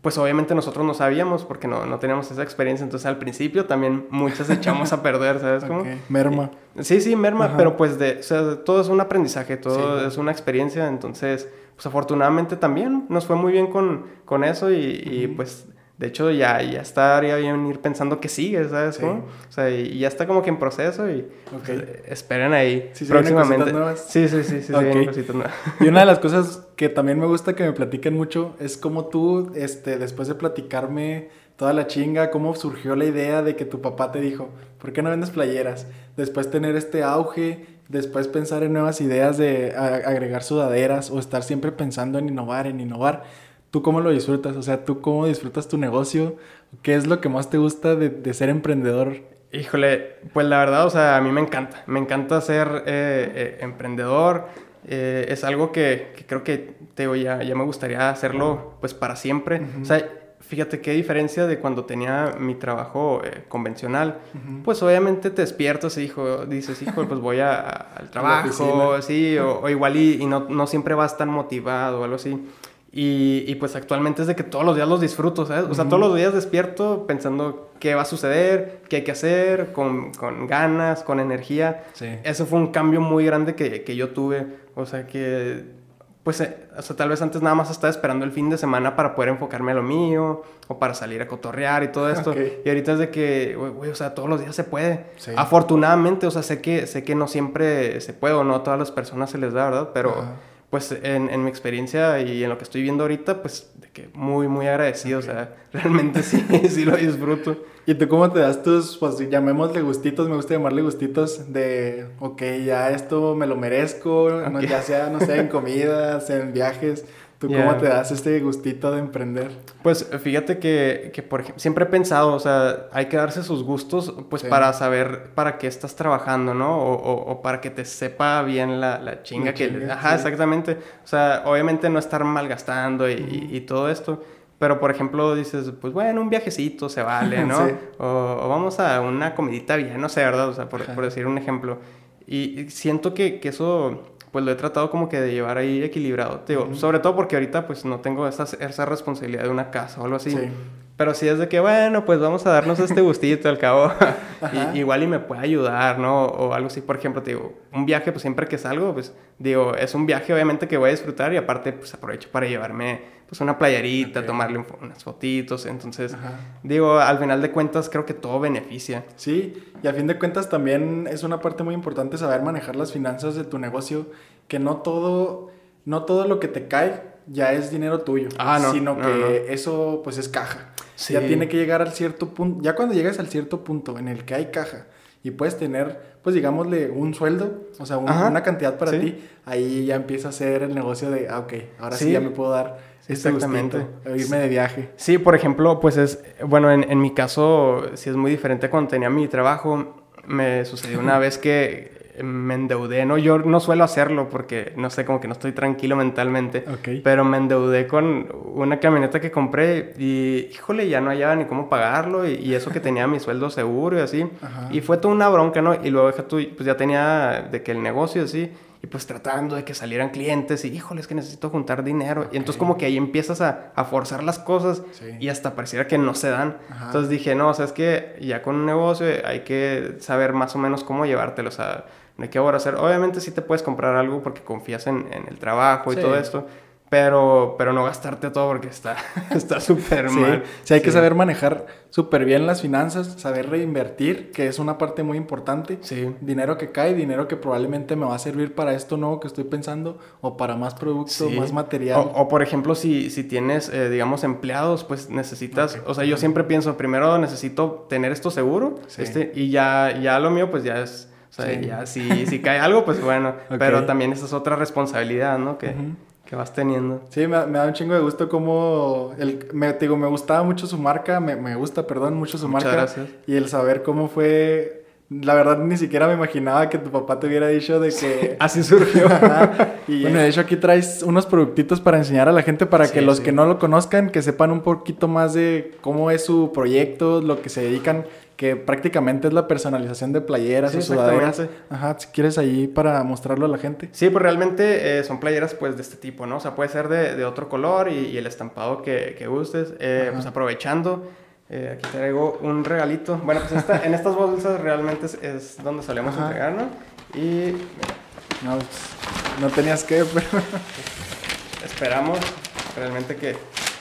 pues obviamente nosotros no sabíamos porque no, no teníamos esa experiencia, entonces al principio también muchas echamos a perder, ¿sabes cómo? Merma. Sí, sí, merma, pero pues de, o sea, todo es un aprendizaje, todo es una experiencia, entonces, pues afortunadamente también nos fue muy bien con, con eso y, y pues de hecho, ya, ya estaría bien ir pensando que sigue, ¿sabes? Sí. O sea, y ya está como que en proceso y okay. pues, esperen ahí sí, próximamente. Nuevas. Sí, sí, sí, sí, okay. nuevas. Y una de las cosas que también me gusta que me platiquen mucho es como tú, este, después de platicarme toda la chinga, cómo surgió la idea de que tu papá te dijo, ¿por qué no vendes playeras? Después tener este auge, después pensar en nuevas ideas de agregar sudaderas o estar siempre pensando en innovar, en innovar ¿Tú cómo lo disfrutas? O sea, ¿tú cómo disfrutas tu negocio? ¿Qué es lo que más te gusta de, de ser emprendedor? Híjole, pues la verdad, o sea, a mí me encanta. Me encanta ser eh, eh, emprendedor. Eh, es algo que, que, creo que te digo, ya, ya me gustaría hacerlo pues para siempre. Uh -huh. O sea, fíjate qué diferencia de cuando tenía mi trabajo eh, convencional. Uh -huh. Pues obviamente te despiertas y hijo, dices, hijo, pues voy a, a, al trabajo, sí, o, o igual y, y, no, no siempre vas tan motivado o algo así. Y, y, pues actualmente es de que todos los días los disfruto, ¿sabes? O sea, uh -huh. todos los días despierto pensando qué va a suceder, qué hay que hacer, con, con ganas, con energía. Sí. Eso fue un cambio muy grande que, que yo tuve. O sea, que pues, eh, o sea, tal vez antes nada más estaba esperando el fin de semana para poder enfocarme a lo mío o para salir a cotorrear y todo esto. Okay. Y ahorita es de que, güey, o sea, todos los días se puede. Sí. Afortunadamente, o sea, sé que, sé que no siempre se puede o no a todas las personas se les da, ¿verdad? Pero... Uh -huh pues en, en, mi experiencia y en lo que estoy viendo ahorita, pues de que muy, muy agradecido, okay. o sea, realmente sí, sí lo disfruto. ¿Y tú cómo te das tus, pues llamémosle gustitos, me gusta llamarle gustitos de, ok, ya esto me lo merezco, okay. no, ya sea, no sé, en comidas, en viajes, ¿Tú yeah. cómo te das este gustito de emprender? Pues fíjate que, que por ejemplo, siempre he pensado, o sea, hay que darse sus gustos, pues sí. para saber para qué estás trabajando, ¿no? O, o, o para que te sepa bien la, la chinga la que... Chinga, ajá, sí. exactamente. O sea, obviamente no estar malgastando y, y, y, todo esto. Pero, por ejemplo, dices, pues bueno, un viajecito se vale, ¿no? sí. o, o, vamos a una comidita bien, no sé, ¿verdad? O sea, por, por decir un ejemplo. Y siento que, que eso pues lo he tratado como que de llevar ahí equilibrado. Te digo, uh -huh. sobre todo porque ahorita pues no tengo esa, esa responsabilidad de una casa o algo así. Sí. Pero sí es de que, bueno, pues vamos a darnos este gustito al cabo. y, igual y me puede ayudar, ¿no? O algo así, por ejemplo, te digo, un viaje, pues siempre que salgo, pues digo, es un viaje obviamente que voy a disfrutar y aparte pues aprovecho para llevarme pues una playerita, okay. tomarle unas fotitos. Entonces, Ajá. digo, al final de cuentas creo que todo beneficia. Sí, y a fin de cuentas también es una parte muy importante saber manejar las finanzas de tu negocio, que no todo no todo lo que te cae ya es dinero tuyo, Ah, no, sino no, que eso pues es caja. Sí. Ya tiene que llegar al cierto punto, ya cuando llegas al cierto punto en el que hay caja y puedes tener, pues digámosle, un sueldo, o sea, un- una cantidad para sí. ti, ahí ya empieza a ser el negocio de, ah, ok, ahora sí, Sí, ya me puedo dar este exactamente. gustito, irme de viaje. Sí, por ejemplo, pues es, bueno, en, en mi caso sí es muy diferente cuando tenía mi trabajo. Me sucedió una vez que me endeudé, ¿no? Yo no suelo hacerlo porque, no sé, como que no estoy tranquilo mentalmente. Ok. Pero me endeudé con una camioneta que compré y, híjole, ya no hallaba ni cómo pagarlo y, y eso que tenía mi sueldo seguro y así. Ajá. Y fue toda una bronca, ¿no? Y luego pues ya tenía de que el negocio y así, y pues tratando de que salieran clientes y, híjole, es que necesito juntar dinero. Y entonces como que ahí empiezas a, a forzar las cosas Sí. y hasta pareciera que no se dan. Ajá. Entonces dije, no, o sea, es que ya con un negocio hay que saber más o menos cómo llevártelo, o sea, no hay que hacer. Obviamente sí te puedes comprar algo porque confías en, en el trabajo y Sí. todo esto, pero, pero no gastarte todo porque está está súper Sí, mal. sí, hay que Sí. saber manejar súper bien las finanzas, saber reinvertir, que es una parte muy importante. Sí. Dinero que cae, dinero que probablemente me va a servir para esto nuevo que estoy pensando o para más producto, Sí. más material. O, o, por ejemplo, si, si tienes, eh, digamos, empleados, pues necesitas, o sea, yo siempre pienso, primero necesito tener esto seguro, este, y ya, ya lo mío, pues ya es, o sea, Sí. ya si, si cae algo, pues bueno, pero también esa es otra responsabilidad, ¿no? Que, que vas teniendo. Sí, me, me da un chingo de gusto como... El, me, te digo, me gustaba mucho su marca, me, me gusta, perdón, mucho su Muchas marca. gracias. Y el saber cómo fue... La verdad, ni siquiera me imaginaba que tu papá te hubiera dicho de que... Así surgió. Ajá. Y bueno, de hecho aquí traes unos productitos para enseñar a la gente para que los sí. que no lo conozcan, que sepan un poquito más de cómo es su proyecto, lo que se dedican, que prácticamente es la personalización de playeras Sí, o sudaderas. Ajá, si quieres ahí para mostrarlo a la gente. Sí, pues realmente eh, son playeras pues de este tipo, ¿no? O sea, puede ser de, de otro color y, y el estampado que, que gustes. Eh, pues aprovechando, eh, aquí traigo un regalito. Bueno, pues esta- en estas bolsas realmente es, es donde solemos Ajá. entregar, ¿no? Y No, pues, no tenías que, pero... esperamos realmente que,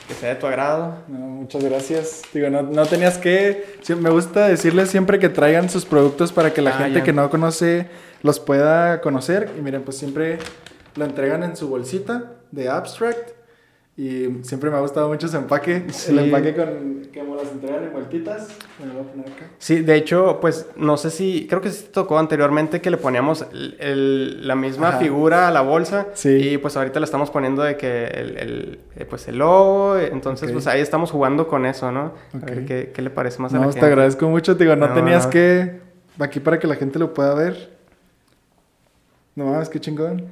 que sea de tu agrado. No, muchas gracias. Digo, no, no tenías que... sí, me gusta decirles siempre que traigan sus productos para que la Ah, gente ya. que no conoce los pueda conocer. Y miren, pues siempre lo entregan en su bolsita de Abstract. Y siempre me ha gustado mucho su empaque. Sí. El empaque con... Como las entregan en vueltitas. Me lo voy a poner acá. Sí, de hecho, pues no sé si, creo que sí te tocó anteriormente que le poníamos el- el- la misma Ajá. figura a la bolsa. Sí. Y pues ahorita le estamos poniendo de que el, el, eh, pues el logo, entonces pues ahí estamos jugando con eso, ¿no? Ok. A ver qué, qué le parece más a la No, gente. te agradezco mucho. Digo, no, No, tenías no. que... Aquí para que la gente lo pueda ver. No mames, qué chingón.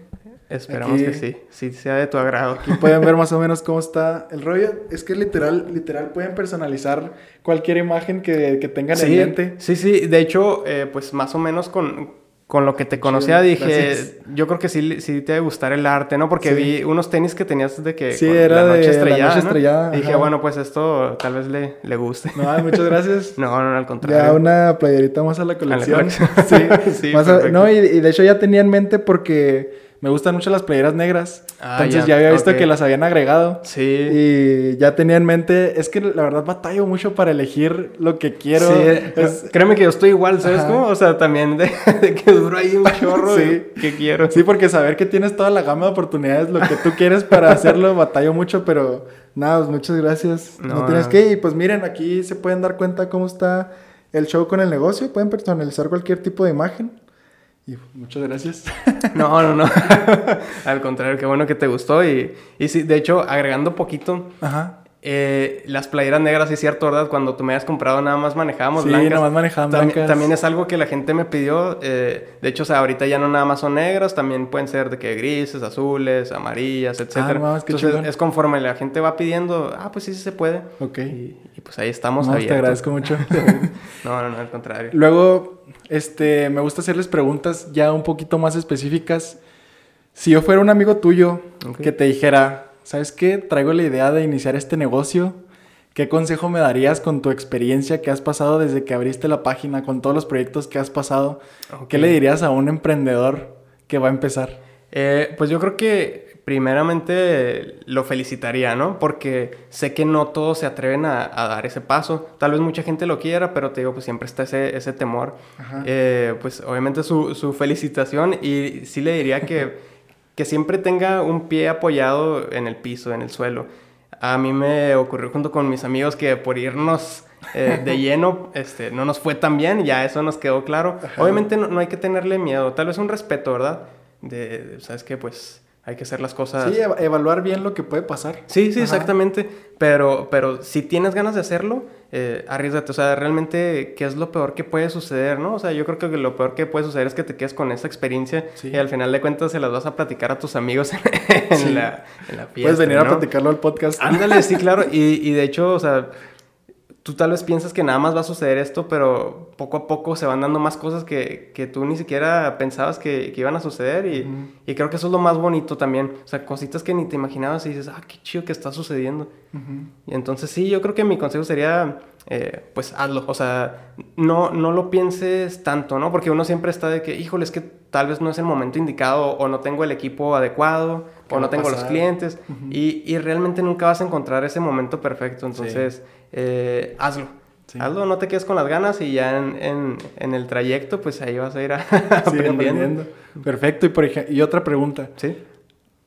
Esperamos Aquí- que sí, sí sea de tu agrado. Aquí pueden ver más o menos cómo está el rollo. Es que literal, literal pueden personalizar cualquier imagen que, que tengan en Sí, mente. sí, sí, de hecho, eh, pues más o menos con, con lo que te conocía dije, gracias. yo creo que sí, sí te debe gustar el arte, ¿no? Porque Sí. vi unos tenis que tenías de que Sí, era la noche de La estrellada, Noche ¿no? Estrellada, Y dije, bueno, pues esto tal vez le, le guste. No, muchas gracias. No, no, al contrario. Ya una playerita más a la colección. colección. sí, Sí, más a- perfecto. no, y, y de hecho ya tenía en mente porque me gustan mucho las playeras negras. Ah, Entonces ya, ya, había visto que las habían agregado. Sí. Y ya tenía en mente, es que la verdad batallo mucho para elegir lo que quiero. Sí, Es- créeme que yo estoy igual, ¿sabes Ajá. cómo? O sea, también de, de que duro ahí un chorro Sí. que quiero. Sí, porque saber que tienes toda la gama de oportunidades, lo que tú quieres para hacerlo, batallo mucho, pero nada, pues muchas gracias. No, No, tienes que, y pues miren, aquí se pueden dar cuenta cómo está el show con el negocio, pueden personalizar cualquier tipo de imagen. Y muchas gracias. No, no, no. Al contrario, qué bueno que te gustó. Y, y sí, de hecho, agregando poquito, Ajá. Eh, las playeras negras, sí es cierto, ¿verdad? Cuando tú me habías comprado nada más manejábamos Sí, blancas. nomás manejaban También- blancas. También es algo que la gente me pidió. eh, de hecho, o sea, ahorita ya no nada más son negras, también pueden ser de que grises, azules, amarillas. Ah, no mames, qué Entonces, chingón. es conforme la gente va pidiendo, ah, pues sí, sí se puede. Ok. Y, y pues ahí estamos No, te abiertos. agradezco mucho. No, no, no, al contrario. Luego, este, me gusta hacerles preguntas ya un poquito más específicas. Si yo fuera un amigo tuyo que te dijera, ¿sabes qué? Traigo la idea de iniciar este negocio. ¿Qué consejo me darías con tu experiencia que has pasado desde que abriste la página, con todos los proyectos que has pasado? Ok. ¿Qué le dirías a un emprendedor que va a empezar? Eh, pues yo creo que primeramente lo felicitaría, ¿no? Porque sé que no todos se atreven a, a dar ese paso. Tal vez mucha gente lo quiera, pero te digo, pues siempre está ese, ese temor. Eh, pues obviamente su, su felicitación y sí le diría que, que siempre tenga un pie apoyado en el piso, en el suelo. A mí me ocurrió junto con mis amigos que por irnos eh, de lleno este, no nos fue tan bien, ya eso nos quedó claro. Obviamente no, hay que tenerle miedo, tal vez un respeto, ¿verdad? De, ¿sabes qué? Pues hay que hacer las cosas. Sí, evaluar bien lo que puede pasar. Sí, sí, exactamente. Pero, pero si tienes ganas de hacerlo, eh, arriesgate. O sea, realmente, ¿qué es lo peor que puede suceder, no? O sea, yo creo que lo peor que puede suceder es que te quedes con esa experiencia y al final de cuentas se las vas a platicar a tus amigos en, la, en la, fiesta. Puedes venir a platicarlo al podcast. Ándale, sí, claro. Y, y de hecho, o sea tú tal vez piensas que nada más va a suceder esto, pero poco a poco se van dando más cosas que, que tú ni siquiera pensabas que, que iban a suceder y, y, creo que eso es lo más bonito también. O sea, cositas que ni te imaginabas y dices, ah, qué chido que está sucediendo. Y entonces sí, yo creo que mi consejo sería, eh, pues hazlo. O sea, no, no lo pienses tanto, ¿no? Porque uno siempre está de que, híjole, es que tal vez no es el momento indicado o no tengo el equipo adecuado o no tengo los clientes y, y, realmente nunca vas a encontrar ese momento perfecto. Entonces, eh, hazlo. Hazlo, no te quedes con las ganas y ya en, en, el trayecto, pues ahí vas a ir aprendiendo. Perfecto. Y, por y otra pregunta. ¿Sí?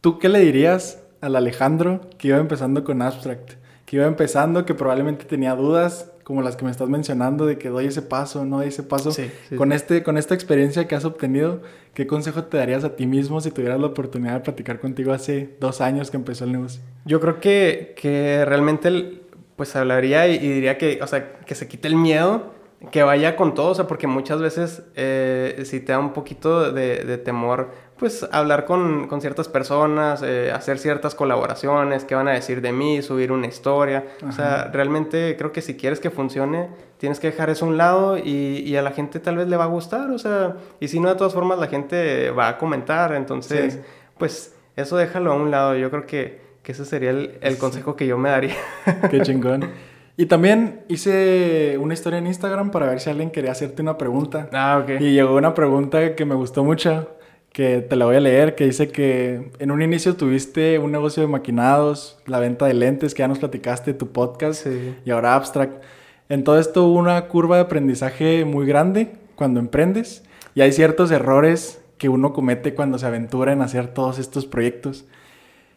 ¿Tú qué le dirías al Alejandro que iba empezando con Abstract? Que iba empezando, que probablemente tenía dudas, como las que me estás mencionando, de que doy ese paso, no doy ese paso. con, Este, con esta experiencia que has obtenido, ¿qué consejo te darías a ti mismo si tuvieras la oportunidad de platicar contigo hace dos años que empezó el negocio? Yo creo que, que realmente el, pues hablaría y, diría que, o sea, que se quite el miedo, que vaya con todo, o sea, porque muchas veces eh, si te da un poquito de, temor, pues hablar con, ciertas personas, eh, hacer ciertas colaboraciones, qué van a decir de mí, subir una historia, o sea, realmente creo que si quieres que funcione, tienes que dejar eso a un lado y, a la gente tal vez le va a gustar, o sea, y si no, de todas formas la gente va a comentar, entonces, pues eso déjalo a un lado, yo creo que que ese sería el, consejo que yo me daría. Qué chingón. Y también hice una historia en Instagram para ver si alguien quería hacerte una pregunta. Ah, ok. Y llegó una pregunta que me gustó mucho, que te la voy a leer, que dice que en un inicio tuviste un negocio de maquinados, la venta de lentes, que ya nos platicaste, tu podcast, y ahora Abstract. En todo esto hubo una curva de aprendizaje muy grande cuando emprendes, y hay ciertos errores que uno comete cuando se aventura en hacer todos estos proyectos.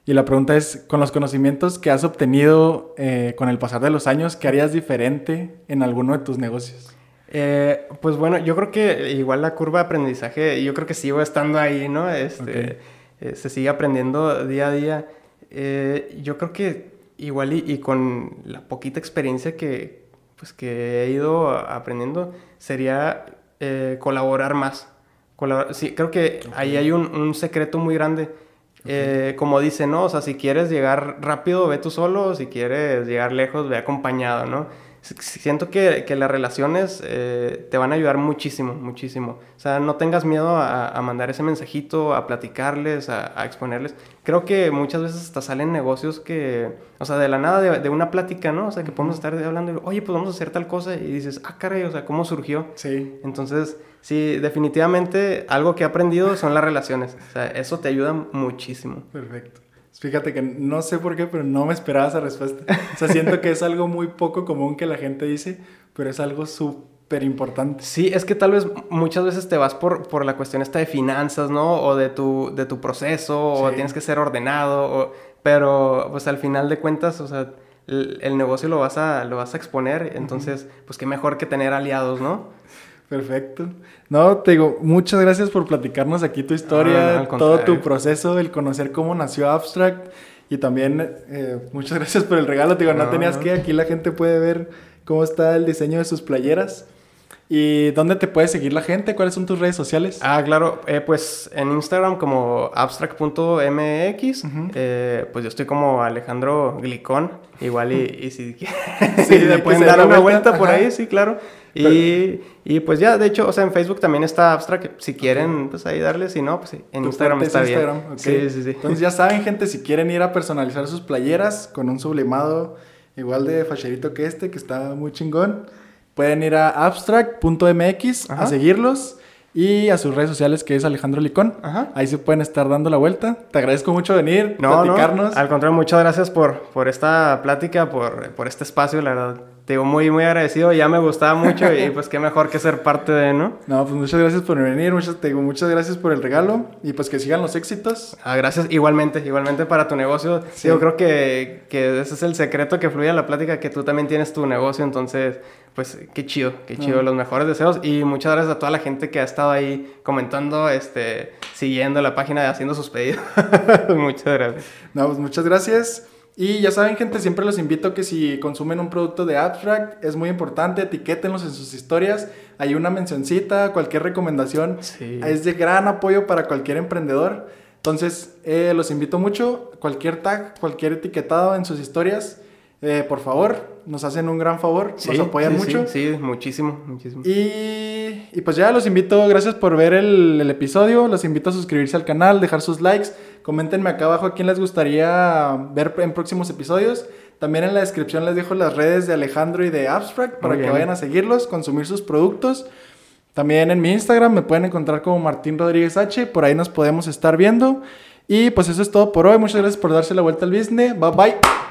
Y la pregunta es, con los conocimientos que has obtenido eh, con el pasar de los años, ¿qué harías diferente en alguno de tus negocios? Eh, pues bueno, yo creo que igual la curva de aprendizaje, yo creo que sigo estando ahí, ¿no? Este, eh, se sigue aprendiendo día a día. yo creo que igual y, con la poquita experiencia que, pues, que he ido aprendiendo, sería colaborar más. sí, creo que ahí hay un, un secreto muy grande eh, como dice, ¿no? O sea, si quieres llegar rápido, ve tú solo, si quieres llegar lejos, ve acompañado, ¿no? Siento que, que las relaciones eh, te van a ayudar muchísimo, muchísimo. O sea, no tengas miedo a, a mandar ese mensajito, a platicarles, a, a, exponerles. Creo que muchas veces hasta salen negocios que, o sea, de la nada, de, de una plática, ¿no? O sea, que podemos estar hablando, oye, pues vamos a hacer tal cosa, y dices, ah, caray, o sea, ¿cómo surgió? Sí. Entonces, Sí, definitivamente algo que he aprendido son las relaciones. O sea, eso te ayuda muchísimo. Perfecto. Fíjate que no sé por qué, pero no me esperaba esa respuesta. O sea, siento que es algo muy poco común que la gente dice, pero es algo súper importante. Sí, es que tal vez muchas veces te vas por, por la cuestión esta de finanzas, ¿no? O de tu, de tu proceso, o tienes que ser ordenado, o... pero pues al final de cuentas, o sea, el, negocio lo vas a, lo vas a exponer, entonces, pues qué mejor que tener aliados, ¿no? Perfecto. No, te digo, muchas gracias por platicarnos aquí tu historia, ah, todo tu proceso, el conocer cómo nació Abstract y también eh, muchas gracias por el regalo. Te digo, no, tenías que, aquí la gente puede ver cómo está el diseño de sus playeras. ¿Y dónde te puede seguir la gente? ¿Cuáles son tus redes sociales? Ah, claro, eh, pues en Instagram como abstract.mx, eh, pues yo estoy como Alejandro Glicón, igual y, si, sí, le pueden dar una vuelta, por ahí, sí, claro. Y, y, pues ya, de hecho, o sea, en Facebook también está Abstract, si quieren, pues ahí darle, si no, pues en Instagram está Instagram, bien. Sí, sí, sí. Entonces ya saben, gente, si quieren ir a personalizar sus playeras con un sublimado igual de facherito que este, que está muy chingón Pueden ir a abstract.mx a seguirlos y a sus redes sociales que es Alejandro Licón. Ahí se pueden estar dando la vuelta. Te agradezco mucho venir, no, platicarnos. al contrario, muchas gracias por, por esta plática, por, por este espacio, la verdad. Te digo, muy, muy agradecido. Ya me gustaba mucho y pues qué mejor que ser parte de, ¿no? No, pues muchas gracias por venir, muchas, te digo, muchas gracias por el regalo y pues que sigan los éxitos. Ah, gracias, igualmente, igualmente para tu negocio. Sí. Yo creo que, que ese es el secreto que fluye en la plática, que tú también tienes tu negocio, entonces, pues qué chido, qué chido, los mejores deseos y muchas gracias a toda la gente que ha estado ahí comentando, este, siguiendo la página, haciendo sus pedidos. muchas gracias. No, pues muchas gracias. Y ya saben, gente, siempre los invito que si consumen un producto de Abstract, es muy importante, etiquétenlos en sus historias. Hay una mencioncita, cualquier recomendación. Sí. Es de gran apoyo para cualquier emprendedor. Entonces, eh, los invito mucho. Cualquier tag, cualquier etiquetado en sus historias, eh, por favor, nos hacen un gran favor, nos apoyan sí, mucho. Sí, sí, muchísimo, muchísimo. Y, y pues ya los invito, gracias por ver el, el episodio, los invito a suscribirse al canal, dejar sus likes, coméntenme acá abajo a quién les gustaría ver en próximos episodios. También en la descripción les dejo las redes de Alejandro y de Abstract para que vayan a seguirlos, consumir sus productos. También en mi Instagram me pueden encontrar como Martín Rodríguez H, por ahí nos podemos estar viendo. Y pues eso es todo por hoy, muchas gracias por darse la vuelta al business, bye bye.